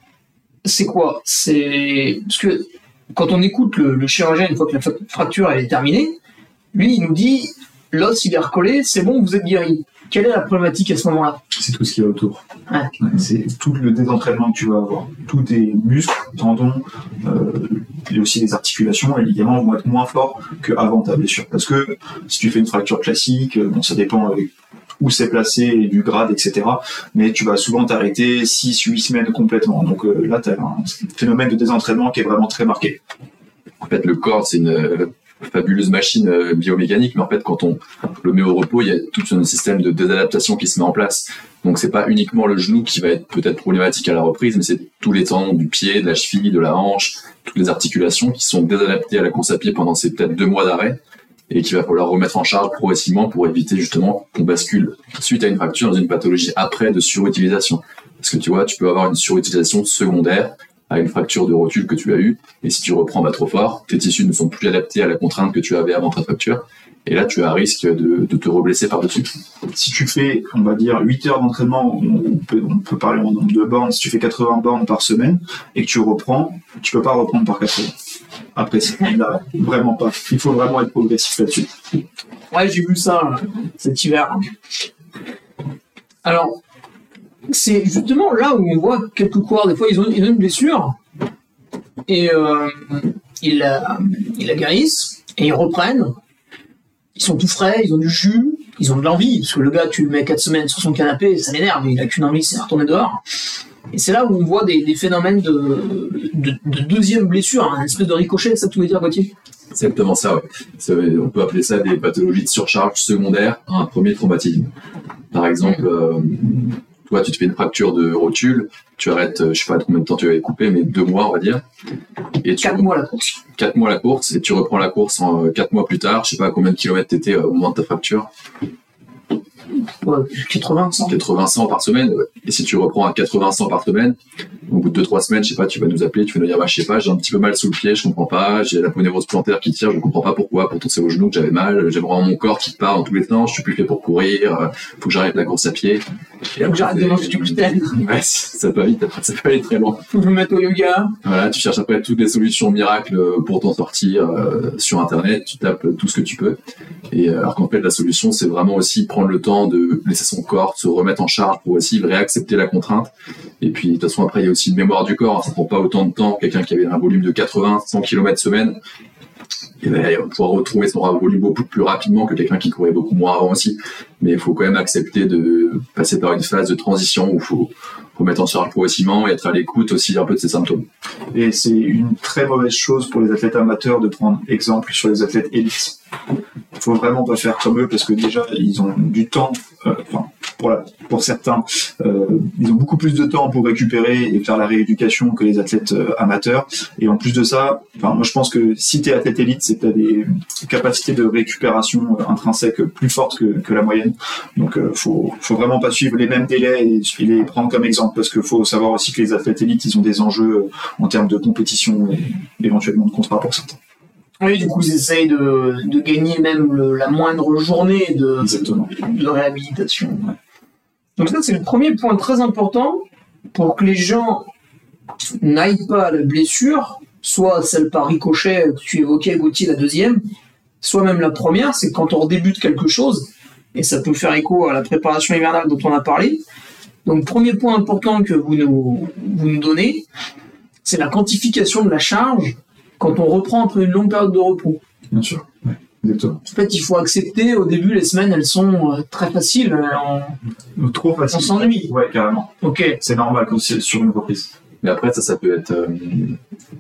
c'est quoi? C'est parce que quand on écoute le, le chirurgien une fois que la fracture elle est terminée, lui il nous dit l'os il est recollé, c'est bon, vous êtes guéri. quelle est la problématique à ce moment-là C'est tout ce qu'il y a autour. Ouais. Ouais, c'est tout le désentraînement que tu vas avoir. Tous tes muscles, tendons, euh, et aussi les articulations et les ligaments vont être moins forts qu'avant ta blessure. Parce que si tu fais une fracture classique, euh, bon, ça dépend où c'est placé, du grade, etc. Mais tu vas souvent t'arrêter 6-8 semaines complètement. Donc euh, là, tu as un phénomène de désentraînement qui est vraiment très marqué. En fait, le corps, c'est une fabuleuse machine euh, biomécanique, mais en fait, quand on le met au repos, il y a tout un système de désadaptation qui se met en place. Donc, c'est pas uniquement le genou qui va être peut-être problématique à la reprise, mais c'est tous les tendons du pied, de la cheville, de la hanche, toutes les articulations qui sont désadaptées à la course à pied pendant ces peut-être deux mois d'arrêt et qu'il va falloir remettre en charge progressivement pour éviter justement qu'on bascule suite à une fracture dans une pathologie après de surutilisation. Parce que tu vois, tu peux avoir une surutilisation secondaire à une fracture de rotule que tu as eue, et si tu reprends bah, trop fort, tes tissus ne sont plus adaptés à la contrainte que tu avais avant ta fracture, et là tu as un risque de, de te reblesser par-dessus. si tu fais, on va dire, 8 heures d'entraînement, on peut, on peut parler en nombre de bornes, si tu fais 80 bornes par semaine et que tu reprends, tu peux pas reprendre par 80. Après, c'est là, vraiment pas. Il faut vraiment être progressif là-dessus. Ouais, j'ai vu ça euh, cet hiver. Alors, c'est justement là où on voit quelques coureurs, des fois, ils ont, une blessure et euh, ils, la, guérissent et ils reprennent. Ils sont tout frais, ils ont du jus, ils ont de l'envie. Parce que le gars, tu le mets 4 semaines sur son canapé, ça l'énerve, il a qu'une envie, c'est de retourner dehors. Et c'est là où on voit des, phénomènes de, de, de deuxième blessure, un espèce de ricochet, ça tu veux dire, Gauthier? Exactement ça, ouais. On peut appeler ça des pathologies de surcharge secondaire à un premier traumatisme. Par exemple, euh, toi, tu te fais une fracture de rotule, tu arrêtes, euh, je sais pas combien de temps tu avais coupé, mais deux mois, on va dire. Et tu 4 mois la course. quatre mois la course, et tu reprends la course en euh, quatre mois plus tard, je sais pas combien de kilomètres t'étais euh, au moment de ta fracture. Ouais, 80, 100. 80-100 par semaine. ouais. Et si tu reprends à 80-100 par semaine, au bout de 2-3 semaines, je sais pas, tu vas nous appeler, tu vas nous dire, bah, je sais pas, j'ai un petit peu mal sous le pied, je comprends pas, j'ai la ponévrose plantaire qui tire, je comprends pas pourquoi, pourtant c'est au genou que j'avais mal, j'ai vraiment mon corps qui part dans tous les temps, je suis plus fait pour courir, faut que j'arrête la course à pied. Et Donc j'arrête de manger du gluten. Ouais, ça peut vite, ça peut aller très loin. Faut que je me mette au yoga. Voilà, tu cherches après toutes les solutions miracles pour t'en sortir euh, sur internet, tu tapes tout ce que tu peux. Et euh, alors qu'en fait la solution c'est vraiment aussi prendre le temps de laisser son corps se remettre en charge pour aussi réaccepter la contrainte. Et puis de toute façon après il y a aussi une mémoire du corps, ça prend pas autant de temps. Quelqu'un qui avait un volume de 80, 100 km semaine, il va pouvoir retrouver son volume beaucoup plus rapidement que quelqu'un qui courait beaucoup moins avant aussi. Mais il faut quand même accepter de passer par une phase de transition où il faut remettre en charge progressivement et être à l'écoute aussi un peu de ses symptômes. Et c'est une très mauvaise chose pour les athlètes amateurs de prendre exemple sur les athlètes élites. Il faut vraiment pas faire comme eux parce que déjà ils ont du temps, euh, pour, la- pour certains, euh, ils ont beaucoup plus de temps pour récupérer et faire la rééducation que les athlètes euh, amateurs. Et en plus de ça, enfin moi je pense que si tu es athlète élite, c'est que tu des capacités de récupération euh, intrinsèques plus fortes que, que la moyenne. Donc euh, faut, faut vraiment pas suivre les mêmes délais et, et les prendre comme exemple parce qu'il faut savoir aussi que les athlètes élites ils ont des enjeux euh, en termes de compétition et éventuellement de contrat pour certains. Oui, du coup, ils essayent de, de gagner même le- la moindre journée de, de réhabilitation. Donc ça, c'est le premier point très important pour que les gens n'aillent pas à la blessure, soit celle par ricochet que tu évoquais, Gauthier, la deuxième, soit même la première, c'est quand on redébute quelque chose, et ça peut faire écho à la préparation hivernale dont on a parlé. Donc, premier point important que vous nous, vous nous donnez, c'est la quantification de la charge quand on reprend après une longue période de repos. Bien sûr. Ouais, exactement. En fait, il faut accepter, au début, les semaines, elles sont euh, très faciles. euh, on- Trop facile. On s'ennuie. Ouais, carrément. Ok. C'est normal quand c'est sur une reprise. Mais après, ça, ça peut être euh,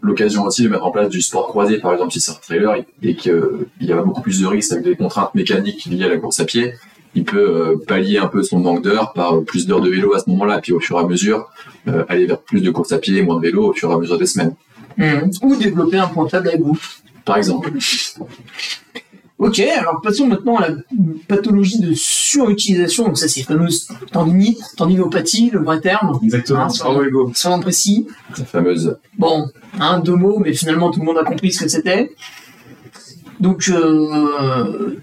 l'occasion aussi de mettre en place du sport croisé, par exemple, si c'est un trailer et, qu'il y a beaucoup plus de risques avec des contraintes mécaniques liées à la course à pied. Il peut euh, pallier un peu son manque d'heures par plus d'heures de vélo à ce moment-là, puis au fur et à mesure, euh, aller vers plus de course à pied et moins de vélo au fur et à mesure des semaines, Ou développer un pointable avec vous. par exemple. Ok, alors passons maintenant à la pathologie de surutilisation. Donc ça, c'est fameuse tendinite, tendinopathie, le vrai terme. Exactement. Ah, Bravo, Hugo. Soyons précis. La fameuse Bon, hein, deux mots, mais finalement tout le monde a compris ce que c'était. Donc, euh,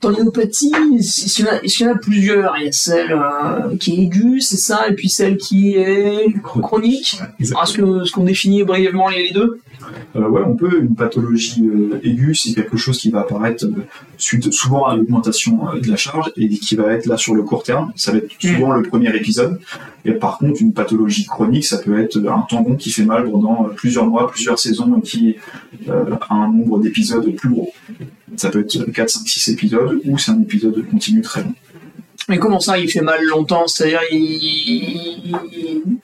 tendinopathie, est-ce qu'il y, y en a plusieurs Il y a celle euh, qui est aiguë, c'est ça, et puis celle qui est chronique. Est-ce que- est-ce qu'on définit brièvement les, les deux? Euh, ouais, on peut. Une pathologie euh, aiguë, c'est quelque chose qui va apparaître euh, suite souvent à l'augmentation de la charge et qui va être là sur le court terme. Ça va être souvent le premier épisode. Et par contre, une pathologie chronique, ça peut être un tendon qui fait mal pendant plusieurs mois, plusieurs saisons et qui a un nombre d'épisodes plus gros. Ça peut être 4, 5, 6 épisodes ou c'est un épisode continu très long. Mais comment ça, il fait mal longtemps? C'est-à-dire, il...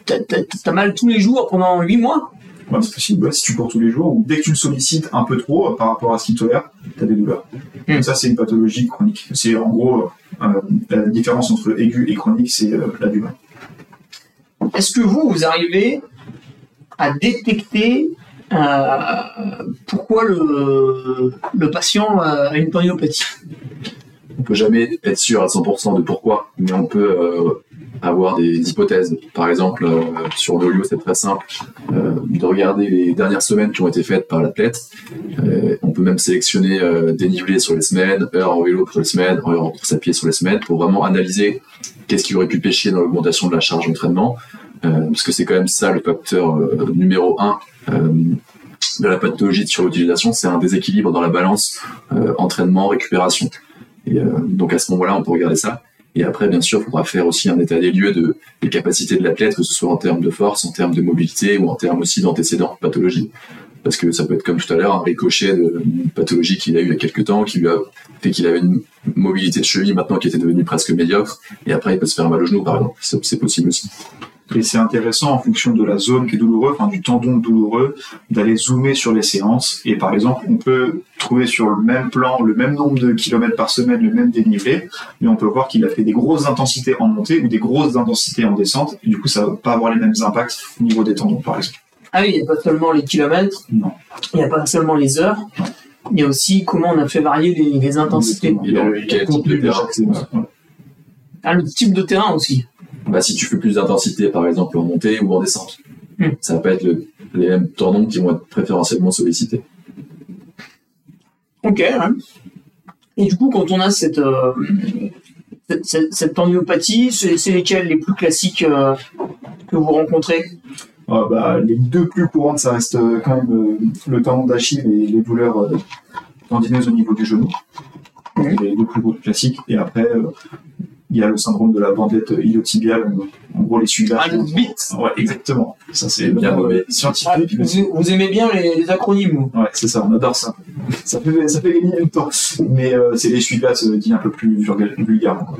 t'as- t'as t'as mal tous les jours pendant 8 mois? C'est possible, si tu cours tous les jours, ou dès que tu le sollicites un peu trop euh, par rapport à ce qu'il tolère, tu as des douleurs. Mm. Donc ça, c'est une pathologie chronique. C'est en gros, euh, la différence entre aigu et chronique, c'est euh, la douleur. Est-ce que vous, vous arrivez à détecter euh, pourquoi le, patient a une tendinopathie On peut jamais être sûr à 100% de pourquoi, mais on peut euh, avoir des hypothèses. Par exemple, euh, sur Nolio, c'est très simple euh, de regarder les dernières semaines qui ont été faites par l'athlète. Euh, on peut même sélectionner euh, dénivelé sur les semaines, heures en vélo sur les semaines, heures en course à pied sur les semaines, pour vraiment analyser qu'est-ce qui aurait pu pêcher dans l'augmentation de la charge d'entraînement, euh, parce que c'est quand même ça le facteur euh, numéro un. euh, de la pathologie de surutilisation, c'est un déséquilibre dans la balance euh, entraînement-récupération. Et euh, donc à ce moment-là, on peut regarder ça. Et après, bien sûr, il faudra faire aussi un état des lieux de, des capacités de l'athlète, que ce soit en termes de force, en termes de mobilité ou en termes aussi d'antécédents de pathologie. Parce que ça peut être comme tout à l'heure un ricochet d'une pathologie qu'il a eu il y a quelques temps, qui lui a fait qu'il avait une mobilité de cheville maintenant qui était devenue presque médiocre. Et après, il peut se faire mal au genou, par exemple. C'est possible aussi. Et c'est intéressant en fonction de la zone qui est douloureuse, enfin du tendon douloureux, d'aller zoomer sur les séances. Et par exemple, on peut trouver sur le même plan le même nombre de kilomètres par semaine, le même dénivelé, mais on peut voir qu'il a fait des grosses intensités en montée ou des grosses intensités en descente. Et du coup, ça va pas avoir les mêmes impacts au niveau des tendons, par exemple. Ah oui, il n'y a pas seulement les kilomètres, Non. il n'y a pas seulement les heures, il y a aussi comment on a fait varier les, les intensités. Il y a. Ah, le type de terrain aussi. Bah, si tu fais plus d'intensité, par exemple, en montée ou en descente, Hmm. ça va pas être le- les mêmes tendons qui vont être préférentiellement sollicités. Ok. Et du coup, quand on a cette, euh, cette, tendinopathie, c'est c'est lesquelles les plus classiques euh, que vous rencontrez? Ah, bah, les deux plus courantes, ça reste euh, quand même euh, le tendon d'Achille et les douleurs euh, tendineuses au niveau du genou. Mhm. Les deux plus gros classiques. Et après, euh, il y a le syndrome de la bandette iliotibiale, en gros les suivages. Ah, le BIT. Ouais, exactement. Ça, c'est Bien euh, Ah, scientifique. mais vous, vous aimez bien les, les acronymes Ouais, c'est ça, on adore ça. Ça fait, ça fait gagner du temps. Mais euh, c'est les euh, dit un peu plus vulga- vulgairement.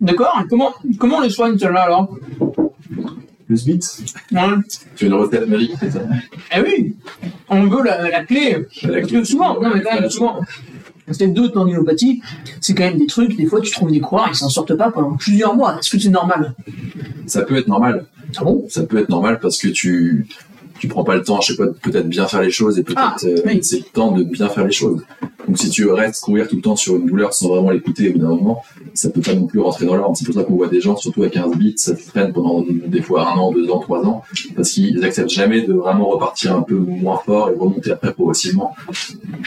D'accord. Comment, comment on les soigne celles-là alors? Le SBIT, Ouais. C'est une recette magique, c'est ça? Eh oui, on veut la, la clé. La Parce que souvent, non mais quand même souvent, ces deux tendinopathies, c'est quand même des trucs, des fois tu trouves des coureurs, ils s'en sortent pas pendant plusieurs mois. Est-ce que c'est normal? Ça peut être normal. Ah bon? Ça peut être normal parce que tu tu prends pas le temps, je sais pas, peut-être bien faire les choses et peut-être Ah, euh, oui. c'est le temps de bien faire les choses. Donc si tu restes courir tout le temps sur une douleur sans vraiment l'écouter au bout d'un moment, ça peut pas non plus rentrer dans l'ordre. C'est pour ça qu'on voit des gens, surtout à 15 bits, ça traîne pendant des fois un an, deux ans, trois ans, parce qu'ils acceptent jamais de vraiment repartir un peu moins fort et remonter après progressivement.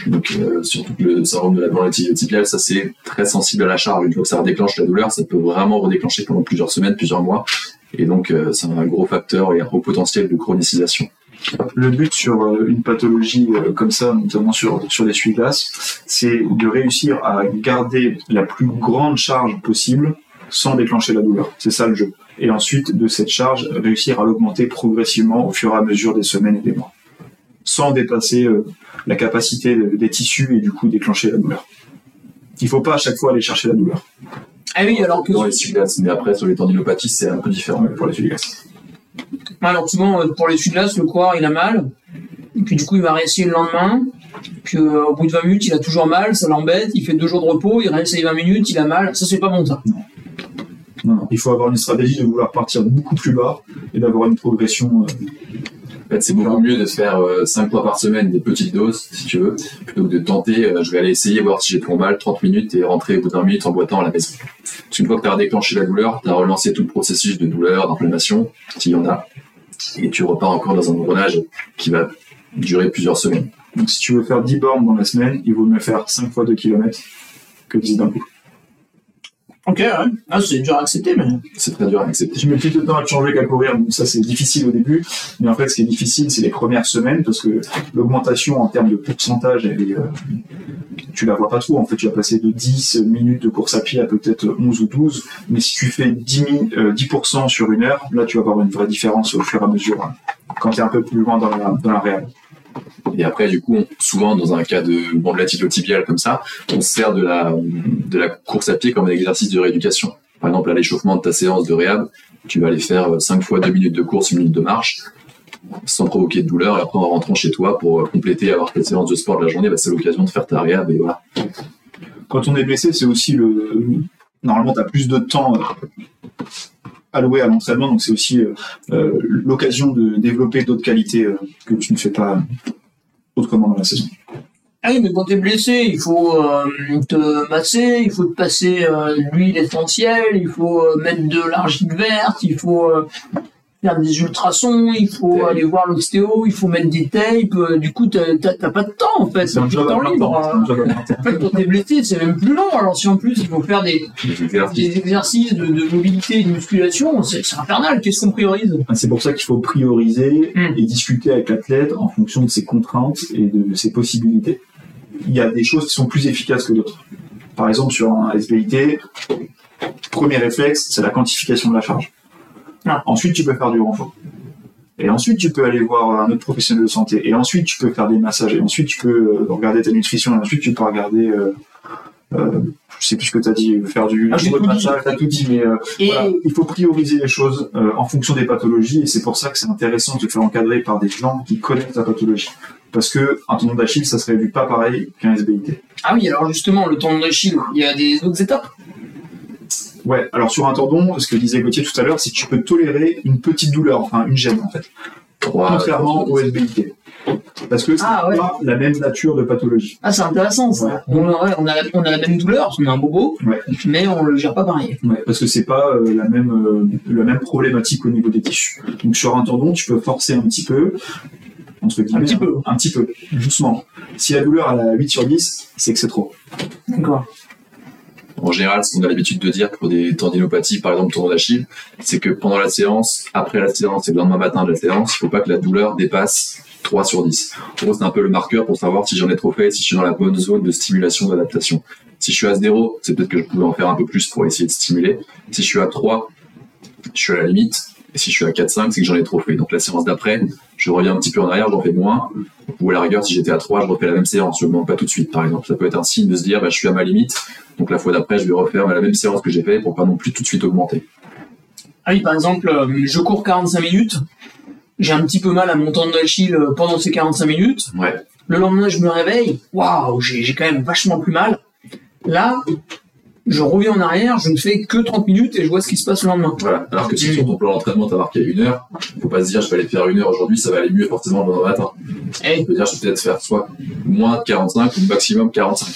Donc euh, surtout que le syndrome de la bande iliotibiale, ça c'est très sensible à la charge. Une fois que ça redéclenche la douleur, ça peut vraiment redéclencher pendant plusieurs semaines, plusieurs mois. Et donc euh, c'est un gros facteur et un gros potentiel de chronicisation. Le but sur euh, une pathologie euh, comme ça, notamment sur, sur les suivi-glaces, c'est de réussir à garder la plus grande charge possible sans déclencher la douleur. C'est ça le jeu. Et ensuite, de cette charge, réussir à l'augmenter progressivement au fur et à mesure des semaines et des mois. Sans dépasser euh, la capacité de- des tissus et du coup déclencher la douleur. Il faut pas à chaque fois aller chercher la douleur Ah oui, alors que Dans les suivi-glaces, mais après sur les tendinopathies, c'est un peu différent. pour les suivi-glaces. Alors souvent euh, pour les suivi-glaces, le coureur il a mal, et puis du coup il va réessayer le lendemain, puis euh, au bout de 20 minutes il a toujours mal, ça l'embête, il fait deux jours de repos, il réessaye 20 minutes, il a mal, ça c'est pas bon ça. Non, non. Il faut avoir une stratégie de vouloir partir beaucoup plus bas et d'avoir une progression. euh, En fait, c'est beaucoup mieux de faire 5 fois par semaine des petites doses, si tu veux, plutôt que de tenter, euh, je vais aller essayer, voir si j'ai trop mal, 30 minutes et rentrer au bout d'un minute en boitant à la maison. Parce qu'une fois que tu as déclenché la douleur, tu as relancé tout le processus de douleur, d'inflammation, s'il y en a, et tu repars encore dans un engrenage qui va durer plusieurs semaines. Donc si tu veux faire 10 bornes dans la semaine, il vaut mieux faire 5 fois 2 km que 10 d'un coup. Ok, ouais. Ah, c'est dur à accepter, mais. C'est très dur à accepter. Tu mets plus de temps à te changer qu'à courir, donc ça c'est difficile au début. Mais en fait, ce qui est difficile, c'est les premières semaines parce que l'augmentation en termes de pourcentage, elle est, euh, tu la vois pas trop. En fait, tu vas passer de 10 minutes de course à pied à peut-être 11 ou 12. Mais si tu fais 10, mi- euh, 10% sur une heure, là tu vas avoir une vraie différence au fur et à mesure hein, quand tu es un peu plus loin dans la, dans la réelle. Et après, du coup, souvent, dans un cas de bandelatite tibiale comme ça, on se sert de la, de course à pied comme un exercice de rééducation. Par exemple, à l'échauffement de ta séance de réhab, tu vas aller faire 5 fois 2 minutes de course, 1 minute de marche, sans provoquer de douleur, et après, en rentrant chez toi pour euh, compléter, avoir ta séance de sport de la journée, bah, c'est l'occasion de faire ta réhab, et voilà. Quand on est blessé, c'est aussi le. Normalement, tu as plus de temps euh, alloué à l'entraînement, donc c'est aussi euh, euh, l'occasion de développer d'autres qualités euh, que tu ne fais pas autrement dans la saison. Ah oui, mais quand t'es blessé, il faut te masser, il faut te passer l'huile essentielle, il faut mettre de l'argile verte, il faut faire des ultrasons, il faut Ouais. aller voir l'ostéo, il faut mettre des tapes. euh, du coup, t'as pas de temps en fait. C'est à temps libre. temps. En fait, quand t'es blessé, c'est même plus long. Alors si en plus il faut faire des, exercices. des exercices de, de mobilité et de musculation, c'est c'est infernal. Qu'est-ce qu'on priorise? C'est pour ça qu'il faut prioriser Mm. et discuter avec l'athlète en fonction de ses contraintes et de ses possibilités. Il y a des choses qui sont plus efficaces que d'autres. Par exemple, sur un SBIT, premier réflexe, c'est la quantification de la charge. Ah. Ensuite, tu peux faire du renfort. Et ensuite, tu peux aller voir un autre professionnel de santé. Et ensuite, tu peux faire des massages. Et ensuite, tu peux euh, regarder ta nutrition. Et ensuite, tu peux regarder, euh, euh, je sais plus ce que tu as dit, faire du Ah, massage, t'as tout dit, mais euh, Et voilà, il faut prioriser les choses euh, en fonction des pathologies et c'est pour ça que c'est intéressant de se faire encadrer par des gens qui connaissent la pathologie. Parce que un tendon d'Achille, ça se réduit pas pareil qu'un SBIT. ah oui, alors justement, le tendon d'Achille, il y a des autres étapes? Ouais, alors sur un tendon, ce que disait Gauthier tout à l'heure, c'est que tu peux tolérer une petite douleur, enfin une gêne en fait, Trois- contrairement au SBIT. Parce que c'est Ah, ouais. pas la même nature de pathologie. Ah, c'est intéressant ça. Ouais. On, ouais, on, a, la- on a la même douleur, parce qu'on a un bobo, Ouais. mais on le gère pas pareil. Ouais, parce que c'est pas euh, la même euh, la même problématique au niveau des tissus. Donc sur un tendon, tu peux forcer un petit peu entre guillemets, petit peu. un petit peu, doucement. Si la douleur elle a 8 sur 10, c'est que c'est trop. D'accord. En général, ce qu'on a l'habitude de dire pour des tendinopathies, par exemple tendon d'Achille, c'est que pendant la séance, après la séance et le lendemain matin de la séance, il faut pas que la douleur dépasse 3 sur 10. En gros, c'est un peu le marqueur pour savoir si j'en ai trop fait, si je suis dans la bonne zone de stimulation, d'adaptation. Si je suis à 0, c'est peut-être que je pouvais en faire un peu plus pour essayer de stimuler. Si je suis à 3, je suis à la limite. Et si je suis à 4-5, c'est que j'en ai trop fait. Donc la séance d'après, je reviens un petit peu en arrière, j'en fais moins. Ou à la rigueur, si j'étais à 3, je refais la même séance. Je ne demande pas tout de suite, par exemple. Ça peut être un signe de se dire, bah, je suis à ma limite. Donc la fois d'après, je vais refaire la même séance que j'ai fait pour pas non plus tout de suite augmenter. Ah oui, par exemple, euh, je cours 45 minutes, j'ai un petit peu mal à mon tendon d'Achille euh, pendant ces 45 minutes. Ouais. Le lendemain, je me réveille, waouh, j'ai j'ai quand même vachement plus mal. Là, je reviens en arrière, je ne fais que 30 minutes et je vois ce qui se passe le lendemain. Voilà. Alors que si sur ton plan d'entraînement, t'as marqué une heure, faut pas se dire, je vais aller faire une heure aujourd'hui, ça va aller mieux forcément le lendemain matin. Eh, Je peux dire, je vais peut-être faire soit moins de 45 ou maximum 45.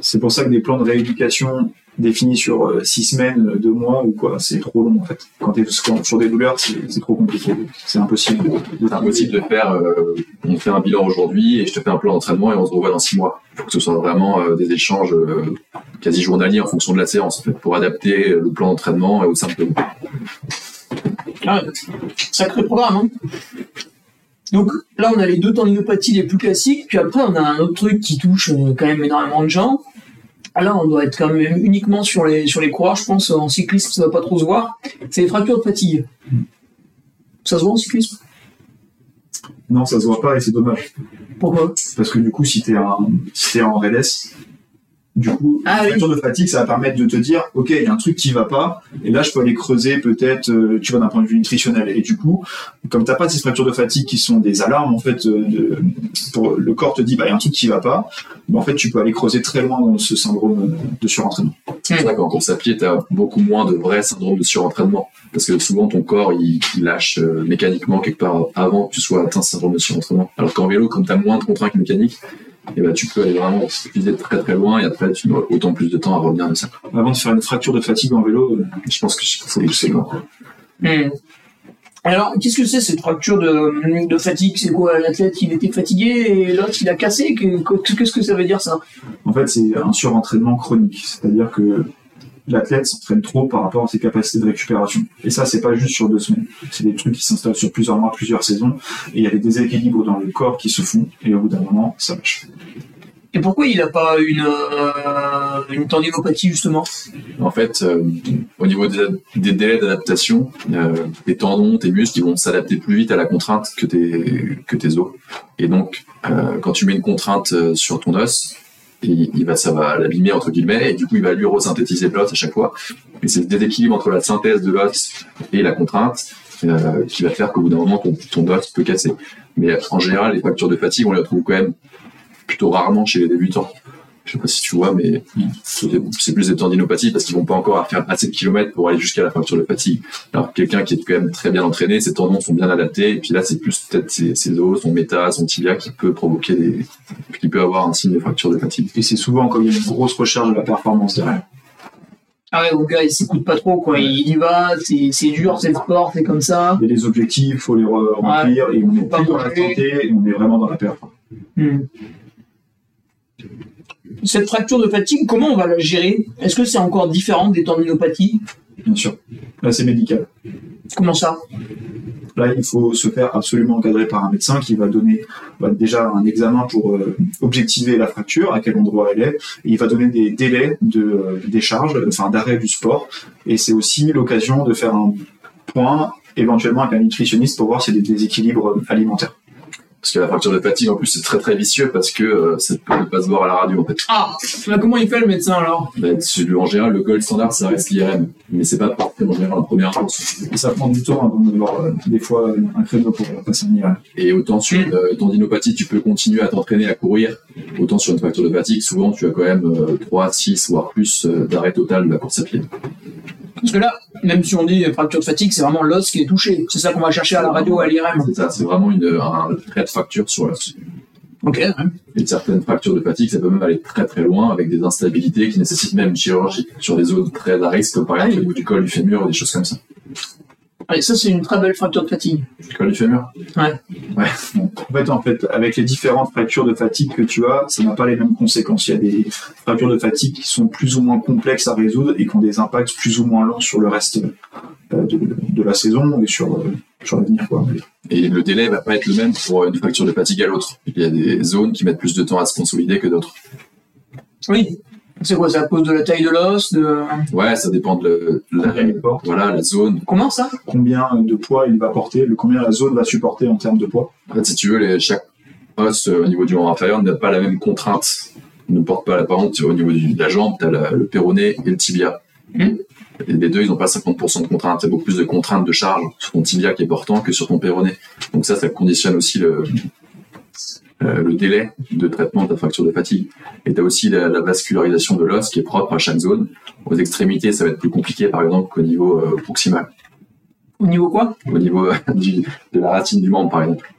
C'est pour ça que des plans de rééducation définis sur 6 semaines, 2 mois ou quoi, c'est trop long en fait. Quand tu es sur des douleurs, c'est trop compliqué. C'est impossible. C'est impossible de faire, euh, on fait un bilan aujourd'hui et je te fais un plan d'entraînement et on se revoit dans six mois. Il faut que ce soit vraiment euh, des échanges euh, quasi journaliers en fonction de la séance, en fait, pour adapter le plan d'entraînement aux symptômes. ah sacré programme. Hein. Donc là, on a les deux tendinopathies les plus classiques, puis après, on a un autre truc qui touche euh, quand même énormément de gens. Là, on doit être quand même uniquement sur les, sur les coureurs, je pense. En cyclisme, ça va pas trop se voir. C'est les fractures de fatigue. Ça se voit en cyclisme? Non, ça se voit pas et c'est dommage. Pourquoi? Parce que du coup, si tu es, si t'es en RLS, du coup, Ah la oui. fracture de fatigue, ça va permettre de te dire, ok, il y a un truc qui va pas, et là, je peux aller creuser peut-être, euh, tu vois, d'un point de vue nutritionnel. Et du coup, comme t'as pas ces fractures de fatigue qui sont des alarmes, en fait, euh, de- pour, le corps te dit, bah, il y a un truc qui va pas, bah, en fait, tu peux aller creuser très loin dans ce syndrome de surentraînement. C'est pour ça qu'en course à pied, tu as beaucoup moins de vrais syndromes de surentraînement. Parce que souvent, ton corps, il, il lâche euh, mécaniquement quelque part avant que tu sois atteint ce syndrome de surentraînement. Alors qu'en vélo, comme tu as moins de contraintes mécaniques, et ben, tu peux aller vraiment viser très très loin et après, tu mets autant plus de temps à revenir de ça. Avant de faire une fracture de fatigue en vélo, euh, Je pense qu'il faut pousser loin. Alors, qu'est-ce que c'est cette fracture de, de fatigue? C'est quoi L'athlète, il était fatigué et l'autre, il a cassé? Que- Qu'est-ce que ça veut dire, ça? En fait, c'est un surentraînement chronique, c'est-à-dire que l'athlète s'entraîne trop par rapport à ses capacités de récupération. Et ça, c'est pas juste sur deux semaines. C'est des trucs qui s'installent sur plusieurs mois, plusieurs saisons, et il y a des déséquilibres dans le corps qui se font, et au bout d'un moment, ça lâche. Et pourquoi il n'a pas une, euh, une tendinopathie, justement? En fait, euh, au niveau des, des délais d'adaptation, euh, tes tendons, tes muscles, ils vont s'adapter plus vite à la contrainte que tes, que tes os. Et donc, euh, quand tu mets une contrainte sur ton os, il, il va, ça va l'abîmer entre guillemets, et du coup, il va lui resynthétiser l'os à chaque fois. Et c'est le déséquilibre entre la synthèse de l'os et la contrainte euh, qui va faire qu'au bout d'un moment, ton, ton os peut casser. Mais en général, les fractures de fatigue, on les retrouve quand même plutôt rarement chez les débutants. Je sais pas si tu vois, mais c'est plus des tendinopathies parce qu'ils vont pas encore faire assez de kilomètres pour aller jusqu'à la fracture de fatigue. Alors quelqu'un qui est quand même très bien entraîné, ses tendons sont bien adaptés, et puis là c'est plus peut-être ses, ses os, son méta, son tibia qui peut provoquer des, qui peut avoir un signe de fracture de fatigue. Et c'est souvent quand il y a une grosse recherche de la performance derrière. Ah ouais, le gars, il s'écoute pas trop, quoi. Il y va, c'est dur, c'est le sport, c'est comme ça. Il y a des objectifs, faut les re- remplir, et on est Pas plus dans la santé, on est vraiment dans la perf. Hmm. Cette fracture de fatigue, comment on va la gérer? Est-ce que c'est encore différent des tendinopathies? Bien sûr. Là, c'est médical. Comment ça? Là, il faut se faire absolument encadrer par un médecin qui va donner bah, déjà un examen pour euh, objectiver la fracture, à quel endroit elle est, et il va donner des délais de euh, décharge, enfin d'arrêt du sport, et c'est aussi l'occasion de faire un point éventuellement avec un nutritionniste pour voir s'il y a des déséquilibres alimentaires. Parce que la fracture de fatigue en plus c'est très très vicieux parce que euh, ça peut ne pas se voir à la radio en fait. Ah bah, Comment il fait le médecin alors? Bah, en général le gold standard ça reste l'IRM, mais c'est pas parfait en général en première instance. Et ça prend du temps avant d'avoir euh, des fois un créneau pour euh, passer un IRM. Et autant sur une euh, tendinopathie, tu peux continuer à t'entraîner à courir. Autant sur une fracture de fatigue, souvent tu as quand même euh, 3, 6, voire plus euh, d'arrêt total de la course à pied. Parce que là, même si on dit fracture de fatigue, c'est vraiment l'os qui est touché. C'est ça qu'on va chercher à la radio, à l'IRM. C'est ça, c'est vraiment une, un trait de fracture sur l'os. Ok. ouais. Et certaines fractures de fatigue, ça peut même aller très très loin avec des instabilités qui nécessitent même une chirurgie sur des zones très à risque, comme par exemple au niveau du col du fémur ou des choses comme ça. Allez, ça c'est une très belle fracture de fatigue. Le col du fémur Ouais. Ouais. En fait, en fait, avec les différentes fractures de fatigue que tu as, ça n'a pas les mêmes conséquences. Il y a des fractures de fatigue qui sont plus ou moins complexes à résoudre et qui ont des impacts plus ou moins longs sur le reste euh, de, de la saison et sur, euh, sur l'avenir. quoi. Et le délai va pas être le même pour une fracture de fatigue à l'autre. Il y a des zones qui mettent plus de temps à se consolider que d'autres. Oui. C'est quoi C'est à cause de la taille de l'os de... Ouais, ça dépend de le- la, Combien il porte, voilà, la zone. Comment ça? Combien de poids il va porter, le, combien la zone va supporter en termes de poids? En fait, si tu veux, les, chaque os euh, au niveau du membre inférieur n'a pas la même contrainte. Ne porte pas la par exemple, au niveau du- de la jambe, tu as le péroné et le tibia. Et les deux, ils n'ont pas 50% de contrainte. Il y a beaucoup plus de contraintes de charge sur ton tibia qui est portant que sur ton péroné. Donc ça, ça conditionne aussi le, euh, le délai de traitement de ta fracture de fatigue. Et tu as aussi la, la vascularisation de l'os qui est propre à chaque zone. Aux extrémités, ça va être plus compliqué, par exemple, qu'au niveau euh, proximal. Au niveau quoi? Au niveau euh, du- de la racine du membre, par exemple.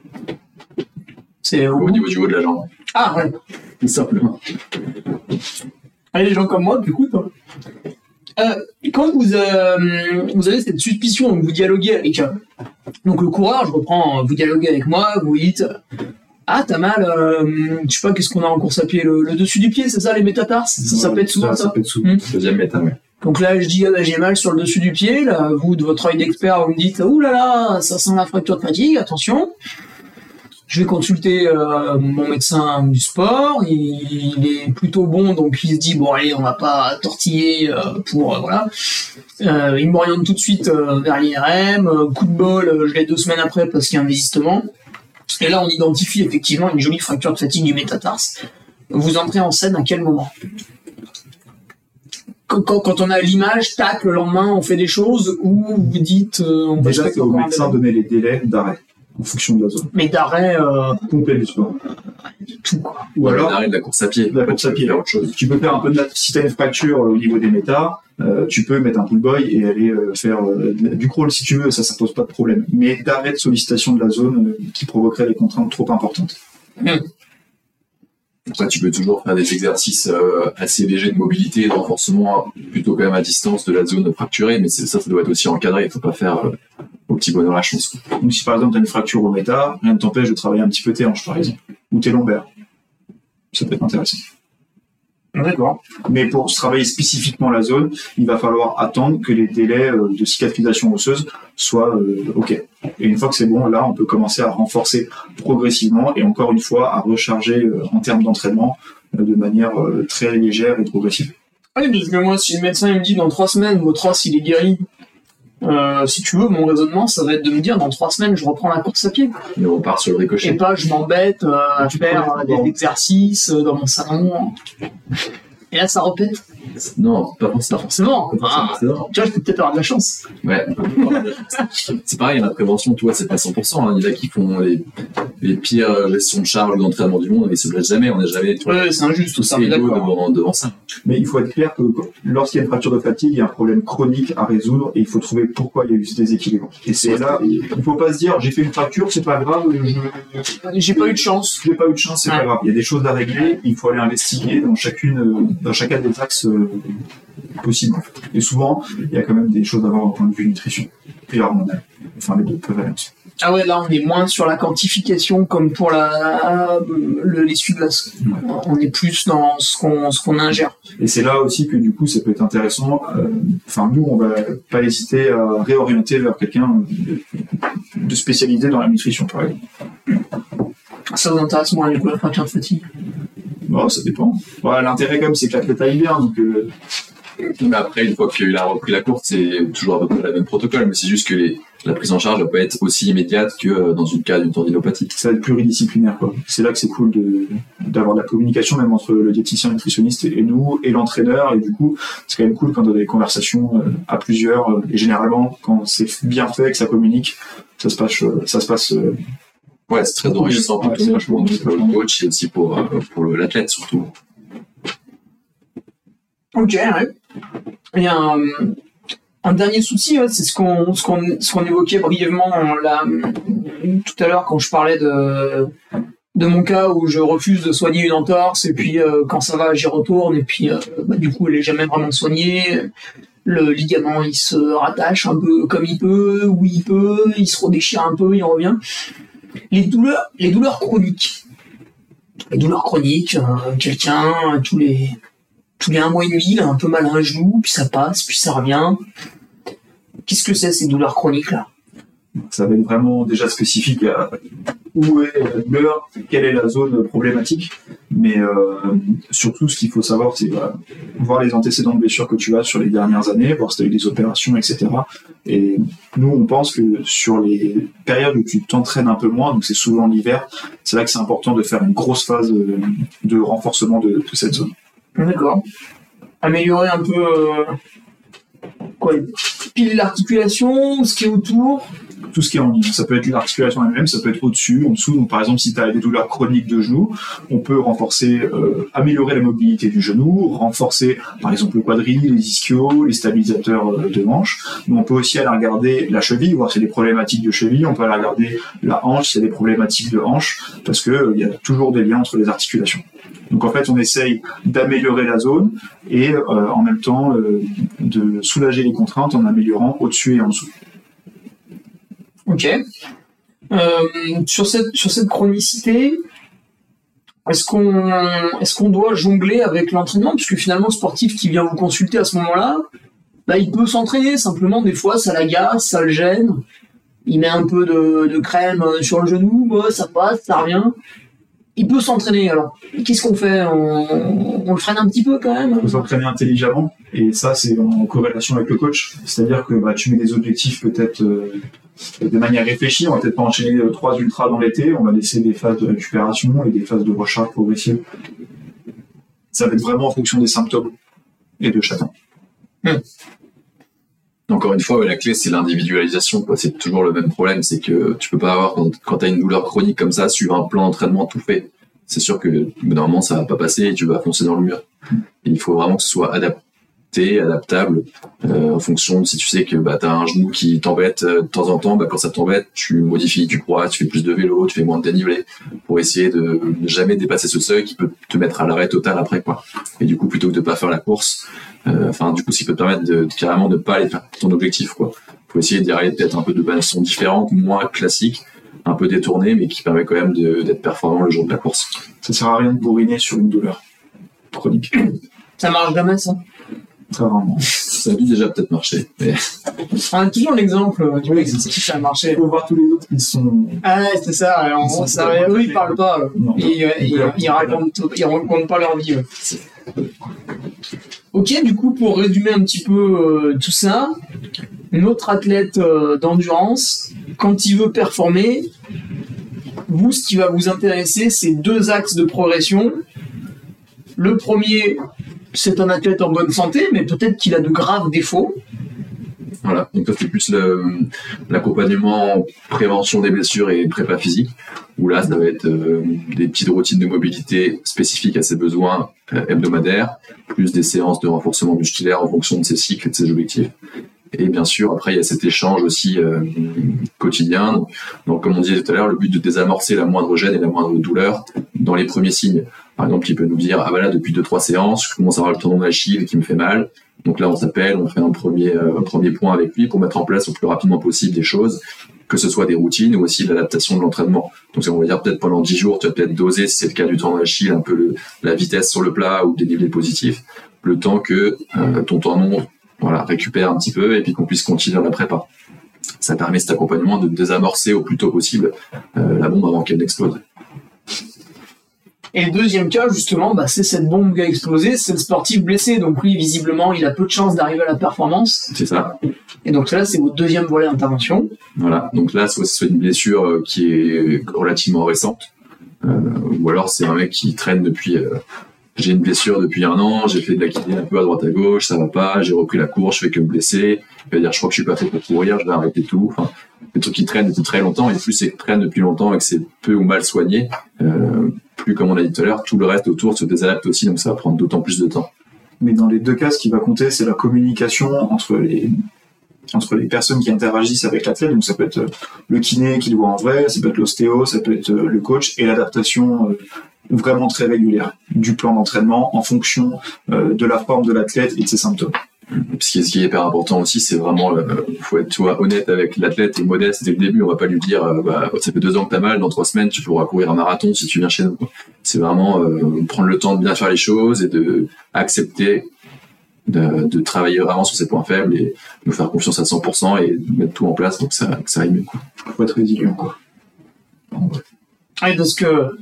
C'est Au niveau du haut de la jambe. Ah ouais. Tout simplement. Allez, les gens comme moi, du coup, toi. Quand vous, vous avez cette suspicion, vous dialoguez avec donc le coureur, je reprends, vous dialoguez avec moi, vous dites Ah, t'as mal, euh, je sais pas, qu'est-ce qu'on a en course à pied, le, le dessus du pied, c'est ça, les métatarses? Ça, ça pète souvent, ça, Ça pète souvent. Deuxième méta, ouais. Donc là, je dis, ah, j'ai mal sur le dessus du pied. Là, vous, de votre œil d'expert, vous me dites, ouh là là, ça sent la fracture de fatigue, attention. Je vais consulter euh, mon médecin du sport. Il, il est plutôt bon, donc il se dit, bon, allez, on va pas tortiller euh, pour, euh, voilà. Il m'oriente tout de suite vers l'IRM. Coup de bol, je l'ai deux semaines après parce qu'il y a un désistement. Et là, on identifie effectivement une jolie fracture de fatigue du métatarse. Vous entrez en scène à quel moment? Quand, on a l'image, tac, le lendemain, on fait des choses ou vous dites, euh, on Déjà, c'est au médecin de donner les délais d'arrêt en fonction de la zone. Mais d'arrêt, euh, Complet du sport. tout quoi. Ou alors, l'arrêt de la course à pied. La course à pied. autre chose. tu peux faire un peu de nat- si tu as une fracture euh, au niveau des métas, euh, tu peux mettre un pull boy et aller euh, faire euh, du crawl si tu veux, ça ça pose pas de problème. Mais d'arrêt de sollicitation de la zone euh, qui provoquerait des contraintes trop importantes. Après, tu peux toujours faire des exercices euh, assez légers de mobilité, de renforcement, plutôt quand même à distance de la zone fracturée, mais ça, ça doit être aussi encadré. Il faut pas faire, euh, au petit bonheur la chance. Donc si par exemple tu as une fracture au méta, rien ne t'empêche de travailler un petit peu tes hanches par exemple, ou tes lombaires. Ça peut être intéressant. D'accord. Mais pour travailler spécifiquement la zone, il va falloir attendre que les délais euh, de cicatrisation osseuse soient euh, OK. Et une fois que c'est bon, là, on peut commencer à renforcer progressivement et encore une fois à recharger euh, en termes d'entraînement euh, de manière euh, très légère et progressive. Oui, parce que moi, si le médecin il me dit dans trois semaines, votre os il est guéri, euh, si tu veux, mon raisonnement, ça va être de me dire dans trois semaines, je reprends la course à pied. Et on part sur le Et ricochet. pas, je m'embête euh, à faire des exercices euh, dans mon salon. Et là, ça repète. Non, pas pour ça. Forcément. Pas Ah, forcément, tu vois, je peux peut-être avoir de la chance. Ouais. c'est pareil, la prévention, tu vois, c'est pas 100%. hein. Il y en a qui font les, les pires gestions de charge d'entraînement du monde, mais ils se blessent jamais. On n'est jamais Ouais, c'est injuste, tous ça, devant, devant ça. Mais il faut être clair que lorsqu'il y a une fracture de fatigue, il y a un problème chronique à résoudre et il faut trouver pourquoi il y a eu ce déséquilibre. Et c'est là, il faut pas se dire j'ai fait une fracture, c'est pas grave, je J'ai pas eu de chance. j'ai pas eu de chance, c'est Ouais. pas grave. Il y a des choses à régler, il faut aller investiguer dans chacune, euh, dans chacun des axes possibles. en fait. Et souvent, il y a quand même des choses à voir au point de vue nutrition et hormonal. Enfin, les deux peuvent aller ensemble. Ah ouais, là, on est moins sur la quantification comme pour la, le, l'essuie-glace. On est plus dans ce qu'on, ce qu'on ingère. Et c'est là aussi que du coup, ça peut être intéressant. euh, Enfin, nous, on va pas hésiter à réorienter vers quelqu'un de, de spécialisé dans la nutrition, par exemple. Ça vous intéresse moins, du coup, la fracture de fatigue? Bon, ça dépend. Ouais, L'intérêt, même, c'est que l'athlète aille bien. Donc, euh, Mais après, une fois qu'il a repris la course, c'est toujours à peu près le même protocole, mais c'est juste que les, la prise en charge ne peut pas être aussi immédiate que euh, dans une cas d'une tendinopathie. ça va être pluridisciplinaire. quoi. C'est là que c'est cool d'avoir de la communication, même entre le diététicien, nutritionniste et, nous, et l'entraîneur. Et du coup, c'est quand même cool quand on a des conversations euh, à plusieurs. et généralement, quand c'est bien fait, que ça communique, ça se passe, ça se passe Ouais, c'est très enrichissant pour tout c'est le vachement pour le coach et aussi pour, euh, pour l'athlète surtout. Ok, ouais. Et un, un dernier souci, c'est ce qu'on, ce qu'on, ce qu'on évoquait brièvement euh, là, tout à l'heure quand je parlais de, de mon cas où je refuse de soigner une entorse et puis euh, quand ça va, j'y retourne et puis euh, bah, du coup, elle est jamais vraiment soignée. Le ligament, il se rattache un peu comme il peut, où il peut, il se redéchire un peu, il revient. Les douleurs, les douleurs chroniques. Les douleurs chroniques, euh, quelqu'un, tous les, tous les un mois et demi, il a un peu mal à un genou, puis ça passe, puis ça revient. Qu'est-ce que c'est ces douleurs chroniques là ça va être vraiment déjà spécifique à où est douleur, quelle est la zone problématique. Mais euh, surtout, ce qu'il faut savoir, c'est bah, voir les antécédents de blessures que tu as sur les dernières années, voir si tu as eu des opérations, etc. Et nous, on pense que sur les périodes où tu t'entraînes un peu moins, donc c'est souvent l'hiver, c'est là que c'est important de faire une grosse phase de, de renforcement de, cette zone. D'accord. Améliorer un peu. euh, quoi Piler l'articulation, ce qui est autour. Tout ce qui est en ligne. Ça peut être l'articulation elle-même, ça peut être au-dessus, en dessous. Donc, par exemple, si tu as des douleurs chroniques de genoux, on peut renforcer, euh, améliorer la mobilité du genou, renforcer, par exemple, le quadrille, les ischios, les stabilisateurs euh, de hanche. Mais on peut aussi aller regarder la cheville, voir y a des problématiques de cheville. On peut aller regarder la hanche, y a des problématiques de hanche, parce que euh, il y a toujours des liens entre les articulations. Donc en fait, on essaye d'améliorer la zone et euh, en même temps de soulager les contraintes en améliorant au-dessus et en dessous. Ok. Euh, sur cette chronicité, est-ce qu'on doit jongler avec l'entraînement? Puisque finalement le sportif qui vient vous consulter à ce moment-là, bah il peut s'entraîner simplement des fois ça l'agace, ça le gêne. Il met un peu de, crème euh, sur le genou, bah, ça passe, ça revient. Il peut s'entraîner alors. Qu'est-ce qu'on fait? On, on le freine un petit peu quand même faut s'entraîner intelligemment et ça c'est en corrélation avec le coach c'est à dire que bah, tu mets des objectifs peut-être euh, de manière réfléchie on va peut-être pas enchaîner euh, trois ultras dans l'été on va laisser des phases de récupération et des phases de recharge progressive ça va être vraiment en fonction des symptômes et de chacun Encore une fois, ouais, la clé, c'est l'individualisation. C'est toujours le même problème, c'est que tu peux pas avoir, quand, quand tu as une douleur chronique comme ça, suivre un plan d'entraînement tout fait. C'est sûr que normalement, ça va pas passer et tu vas foncer dans le mur. Et il faut vraiment que ce soit adapté, adaptable, euh, en fonction de si tu sais que bah, tu as un genou qui t'embête euh, de temps en temps, bah, quand ça t'embête, tu modifies du poids, tu fais plus de vélo, tu fais moins de dénivelé, pour essayer de ne jamais dépasser ce seuil qui peut te mettre à l'arrêt total après. quoi. Et du coup, plutôt que de pas faire la course, euh, enfin du coup, ce qui peut te permettre de, de carrément ne pas aller faire ton objectif. quoi faut essayer d'y aller peut-être un peu de façon différente, moins classique, un peu détournée, mais qui permet quand même de- d'être performant le jour de la course. Ça sert à rien de bourriner sur une douleur chronique. Ça marche jamais, ça. Très rarement. Ça a dû déjà peut-être marcher. mais- On a toujours l'exemple euh, du mec qui ça a marché. Il faut voir tous les autres qui sont. Ah ouais, c'est ça. En gros, pas eux, ils parlent pas. Non. Ils, euh, ils, ils racontent, ils racontent pas leur vie. ouais. Ok, du coup, pour résumer un petit peu euh, tout ça, notre athlète euh, d'endurance, quand il veut performer, vous, ce qui va vous intéresser, c'est deux axes de progression. Le premier, c'est un athlète en bonne santé, mais peut-être qu'il a de graves défauts. Voilà, donc ça c'est plus l'accompagnement, prévention des blessures et prépa physique, où là ça va être euh, des petites routines de mobilité spécifiques à ses besoins euh, hebdomadaires, plus des séances de renforcement musculaire en fonction de ses cycles et de ses objectifs. Et bien sûr, après, il y a cet échange aussi euh, quotidien. Donc, comme on disait tout à l'heure, le but de désamorcer la moindre gêne et la moindre douleur dans les premiers signes. Par exemple, il peut nous dire, ah voilà, depuis deux, trois séances, je commence à avoir le tendon d'Achille qui me fait mal. Donc là, on s'appelle, on fait un premier, euh, premier point avec lui pour mettre en place le plus rapidement possible des choses, que ce soit des routines ou aussi l'adaptation de l'entraînement. Donc, on va dire peut-être pendant 10 jours, tu vas peut-être doser, si c'est le cas du tendon d'Achille, un peu le- la vitesse sur le plat ou des dénivelés positifs, le temps que euh, ton tendon voilà, récupère un petit peu et puis qu'on puisse continuer la prépa. Ça permet cet accompagnement de désamorcer au plus tôt possible euh, la bombe avant qu'elle n'explose. Et le deuxième cas, justement, bah, c'est cette bombe qui a explosé, c'est le sportif blessé. Donc lui, visiblement, il a peu de chances d'arriver à la performance. C'est ça. Et donc là, c'est votre deuxième volet d'intervention. Voilà. Donc là, soit c'est une blessure euh, qui est relativement récente, euh, ou alors c'est un mec qui traîne depuis. euh, j'ai une blessure depuis un an, j'ai fait de la kiné un peu à droite à gauche, ça va pas, j'ai repris la course, je fais que me blesser. Dire, je crois que je suis pas fait pour courir, je vais arrêter tout. Des trucs qui traînent depuis très longtemps, et plus c'est traîne depuis longtemps et que c'est peu ou mal soigné, euh, plus comme on a dit tout à l'heure, tout le reste autour se désadapte aussi, donc ça va prendre d'autant plus de temps. Mais dans les deux cas, ce qui va compter, c'est la communication entre les entre les personnes qui interagissent avec l'athlète. Donc ça peut être le kiné qui le voit en vrai, ça peut être l'ostéo, ça peut être le coach, et l'adaptation euh, vraiment très régulière du plan d'entraînement en fonction euh, de la forme de l'athlète et de ses symptômes. Ce qui est, ce qui est hyper important aussi, c'est vraiment, euh, faut être honnête avec l'athlète et modeste dès le début. On va pas lui dire, euh, bah, ça fait deux ans que t'as mal, dans trois semaines, tu pourras courir un marathon si tu viens chez nous. C'est vraiment euh, prendre le temps de bien faire les choses et de accepter de, de travailler vraiment sur ses points faibles et nous faire confiance à 100% et mettre tout en place pour que ça, que ça aille mieux. Quoi. Faut être résilient, quoi. En vrai. Ouais, parce que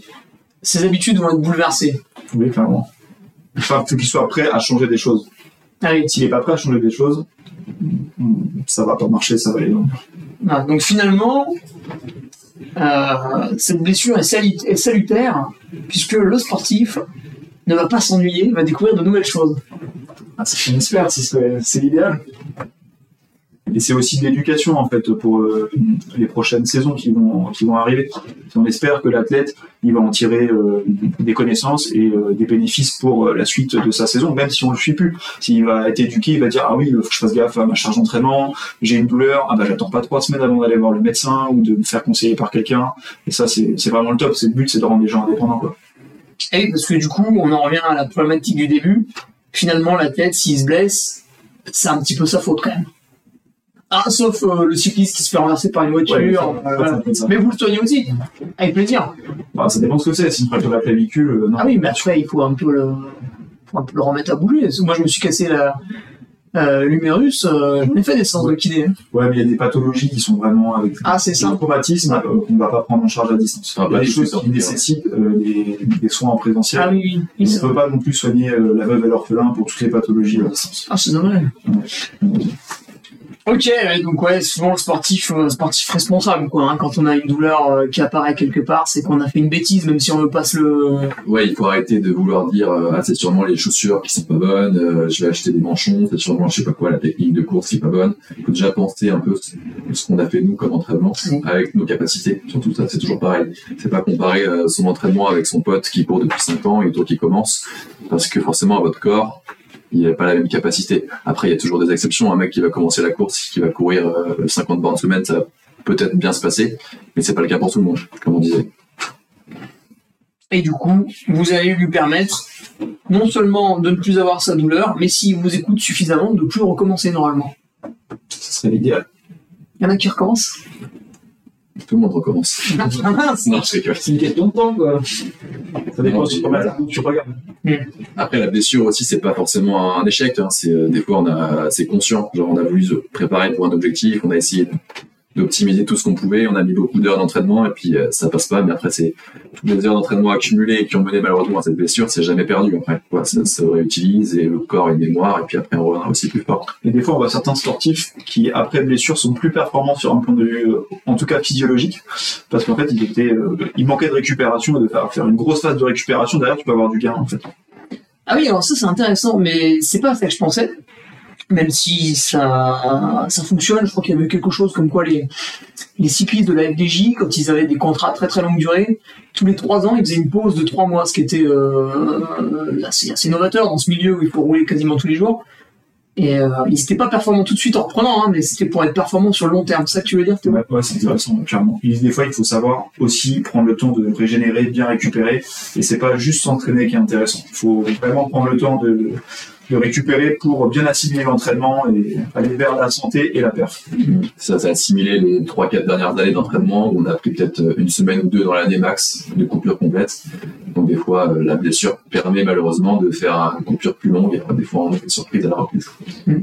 ses habitudes vont être bouleversées. Oui, clairement. Enfin, faut qu'il soit prêt à changer des choses. Ah oui. S'il est pas prêt à changer des choses, ça va pas marcher, ça va aller loin. Donc finalement, euh, cette blessure est, salu- est salutaire, puisque le sportif ne va pas s'ennuyer, va découvrir de nouvelles choses. Ah, c'est c'est- c'est c'est l'idéal. Et c'est aussi de l'éducation en fait pour euh, les prochaines saisons qui vont qui vont arriver. On espère que l'athlète il va en tirer euh, des connaissances et euh, des bénéfices pour la suite de sa saison, même si on le suit plus. S'il va être éduqué, il va dire ah oui, faut que je fasse gaffe à ma charge d'entraînement, j'ai une douleur, ah bah j'attends pas trois semaines avant d'aller voir le médecin ou de me faire conseiller par quelqu'un. Et ça c'est vraiment le top. C'est le but, c'est de rendre les gens indépendants. Et parce que du coup, on en revient à la problématique du début. Finalement, l'athlète, s'il se blesse, c'est un petit peu sa faute quand même. Ah, sauf euh, le cycliste qui se fait renverser par une voiture. Ouais, euh, ça, voilà. ça fait ça. Mais vous le soignez aussi, avec plaisir. Bah, ça dépend ce que c'est. Si une fracture de la clavicule, euh, non. Ah oui, mais après, il faut un peu le, faut un peu le remettre à bouger. Moi, je me suis cassé la, euh, l'humérus, euh, j'en ai fait des séances de kiné. Ouais, mais il y a des pathologies qui sont vraiment avec Ah, c'est ça. traumatisme euh, qu'on ne va pas prendre en charge à distance. Ah, Il y a bah, des choses qui hein. nécessitent euh, des, des soins en présentiel. Ah oui, oui. On ne peut pas non plus soigner euh, la veuve et l'orphelin pour toutes les pathologies à distance. Ah, c'est dommage. Ok, donc ouais, souvent le sportif, euh, sportif responsable, quoi. hein. quand on a une douleur euh, qui apparaît quelque part, c'est qu'on a fait une bêtise, même si on veut pas se le. Ouais, il faut arrêter de vouloir dire euh, ah c'est sûrement les chaussures qui sont pas bonnes, je vais acheter des manchons, c'est sûrement je sais pas quoi la technique de course qui est pas bonne. Il faut déjà penser un peu ce qu'on a fait nous comme entraînement Mm. avec nos capacités. Surtout ça, c'est toujours pareil. C'est pas comparer son entraînement avec son pote qui court depuis 5 ans et toi qui commence parce que forcément votre corps il n'a pas la même capacité. Après, il y a toujours des exceptions. Un mec qui va commencer la course, qui va courir euh, 50 bornes semaine, ça va peut-être bien se passer, mais c'est pas le cas pour tout le monde, comme on disait. Et du coup, vous allez lui permettre non seulement de ne plus avoir sa douleur, mais s'il vous écoute suffisamment, de plus recommencer normalement. Ce serait l'idéal. Il y en a qui recommencent? Tout le monde recommence. Ah, mince. Non, je rigole. C'est une question de temps, quoi. Ça dépend temps tu regardes. Après, la blessure aussi, c'est pas forcément un échec. Hein. C'est euh, des fois, on a, c'est conscient. Genre, on a voulu se préparer pour un objectif, on a essayé de- d'optimiser tout ce qu'on pouvait, on a mis beaucoup d'heures d'entraînement et puis euh, ça passe pas. Mais après, c'est toutes les heures d'entraînement accumulées qui ont mené malheureusement à cette blessure, c'est jamais perdu. Après, quoi, ça se réutilise et le corps a une mémoire et puis après, on reviendra aussi plus fort. Et des fois, on voit certains sportifs qui, après blessure, sont plus performants sur un point de vue, en tout cas physiologique, parce qu'en fait, ils étaient, euh, il manquait de récupération et de faire, faire une grosse phase de récupération. Derrière, tu peux avoir du gain, en fait. Ah oui, alors ça c'est intéressant, mais c'est pas ça que je pensais. Même si ça, ça fonctionne, je crois qu'il y avait quelque chose comme quoi les, les cyclistes de la FDJ, quand ils avaient des contrats très très longue durée, tous les trois ans, ils faisaient une pause de trois mois, ce qui était euh, assez, novateur dans ce milieu où il faut rouler quasiment tous les jours. Et euh, ils n'étaient pas performants tout de suite en reprenant, hein, mais c'était pour être performants sur le long terme. C'est ça que tu veux dire, Ouais, ouais, c'est intéressant, clairement. Des fois, il faut savoir aussi prendre le temps de régénérer, bien récupérer, et c'est pas juste s'entraîner qui est intéressant. Il faut vraiment prendre le temps de, de récupérer pour bien assimiler l'entraînement et aller vers la santé et la perf. Ça, a assimilé les 3-4 dernières années d'entraînement où on a pris peut-être une semaine ou deux dans l'année max de coupure complète. Donc des fois, euh, la blessure permet malheureusement de faire une coupure plus longue et après, des fois on est surprise à la reprise.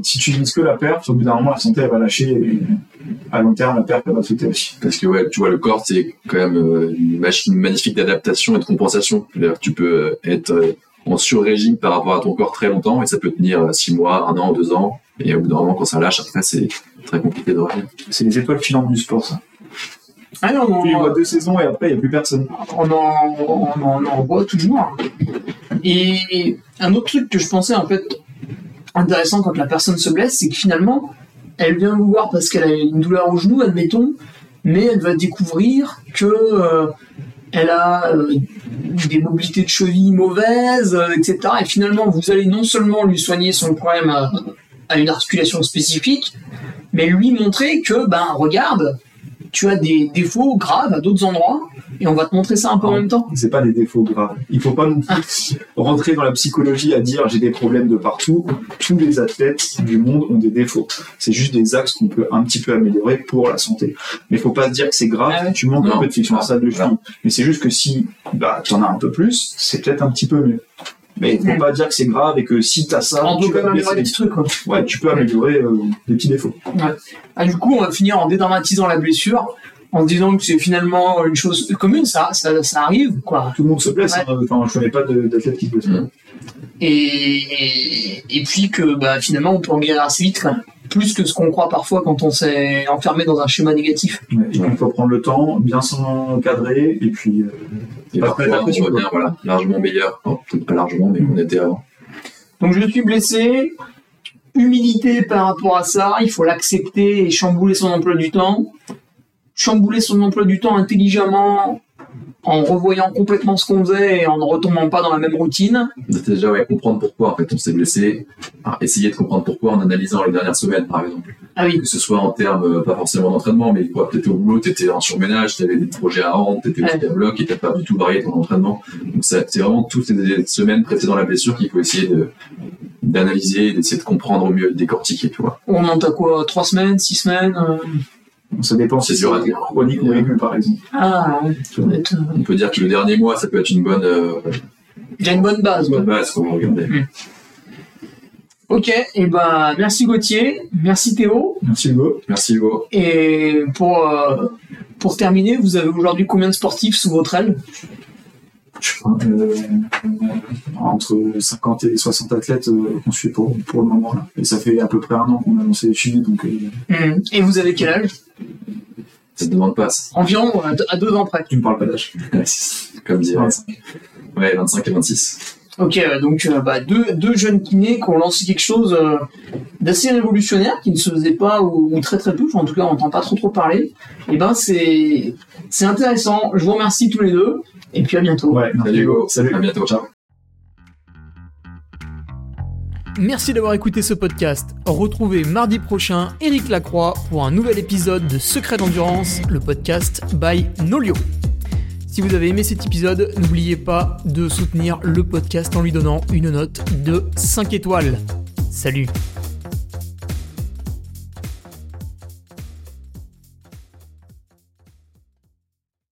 Si tu vises que la perf, au bout d'un moment, la santé, elle va lâcher, et à long terme, la perf, elle va sauter aussi. Parce que ouais, tu vois, le corps, c'est quand même euh, une machine magnifique d'adaptation et de compensation. Tu peux euh, être euh, en sur-régime par rapport à ton corps très longtemps et ça peut tenir 6 mois, 1 an, 2 ans. Et au bout d'un moment, quand ça lâche, après, c'est très compliqué de revenir. C'est les étoiles filantes du sport, ça. Ah non, non, vois deux saisons et après, il n'y a plus personne. on en, on en, on en voit toujours. Et un autre truc que je pensais en fait intéressant quand la personne se blesse, c'est que finalement, elle vient vous voir parce qu'elle a une douleur au genou, admettons, mais elle va découvrir que euh, elle a euh, des mobilités de cheville mauvaises, euh, etc. Et finalement, vous allez non seulement lui soigner son problème à, à une articulation spécifique, mais lui montrer que, ben, regarde, tu as des défauts graves à d'autres endroits, et on va te montrer ça un peu en même temps. C'est pas des défauts graves. Il faut pas non plus rentrer dans la psychologie à dire j'ai des problèmes de partout. Tous les athlètes du monde ont des défauts. C'est juste des axes qu'on peut un petit peu améliorer pour la santé. Mais il faut pas se dire que c'est grave. Ah ouais. Tu manques un peu de Ah, dorsale de cheville. Mais c'est juste que si bah, tu en as un peu plus, c'est peut-être un petit peu mieux. Mais il faut Mm. pas dire que c'est grave et que si tu as ça, on tu même améliorer des petits trucs. quoi. Ouais, tu peux améliorer euh, des petits défauts. Ah, du coup, on va finir en dédramatisant la blessure, en disant que c'est finalement une chose commune, ça, ça, ça arrive, quoi. Tout le monde se blesse. Ouais. hein. Enfin, je connais pas de- d'athlète qui se blesse. Mm. Et, et, et puis que bah, finalement, on peut en guérir assez vite, quand même. Plus que ce qu'on croit parfois quand on s'est enfermé dans un schéma négatif. Ouais, il faut prendre le temps, bien s'encadrer, et puis euh, Et Pas parfois, très on revient voilà, largement meilleur. Peut-être pas largement, mais on était avant. Donc je suis blessé, humilité par rapport à ça, il faut l'accepter et chambouler son emploi du temps. Chambouler son emploi du temps intelligemment en revoyant complètement ce qu'on faisait et en ne retombant pas dans la même routine. Déjà ouais, comprendre pourquoi en fait on s'est blessé. Essayer de comprendre pourquoi en analysant les dernières semaines par exemple. Ah oui, Que ce soit en termes, euh, pas forcément d'entraînement, mais quoi, t'étais au boulot, t'étais en surménage, t'avais des projets à rendre, t'étais aussi à bloc et t'as pas du tout varié ton entraînement. Donc c'est vraiment toutes les semaines précédant la blessure qu'il faut essayer de d'analyser, d'essayer de comprendre au mieux, de décortiquer, tu vois. on monte à quoi Trois semaines Six semaines euh, ça dépend si C'est chronique ou aigu, par exemple. Ah, On peut dire que le dernier mois, ça peut être une bonne, euh, déjà une bonne base. bonne quoi. base pour regarder. Ok, et ben merci Gauthier, merci Théo. Merci Hugo. Merci Hugo. Et pour, euh, pour terminer, vous avez aujourd'hui combien de sportifs sous votre aile? Euh, entre 50 et 60 athlètes euh, qu'on suit pour, pour le moment là. Et ça fait à peu près un an qu'on a lancé les suivis, donc euh, Hmm. Et vous avez quel âge? Ça se demande pas. ça. Environ à deux- à deux ans près. tu me parles pas d'âge. Comme dire. 25. Ouais, 25 et 26. Ok, euh, donc euh, bah, deux, deux jeunes kinés qui ont lancé quelque chose euh, d'assez révolutionnaire, qui ne se faisait pas ou, ou très très peu, enfin, en tout cas on n'entend pas trop trop parler. Et ben c'est c'est intéressant. Je vous remercie tous les deux, et puis à bientôt. Ouais, merci Salut Hugo. Hugo. Salut. À bientôt. Ciao. Merci d'avoir écouté ce podcast. Retrouvez mardi prochain Eric Lacroix pour un nouvel épisode de Secret d'endurance, le podcast by Nolio. Si vous avez aimé cet épisode, n'oubliez pas de soutenir le podcast en lui donnant une note de 5 étoiles. Salut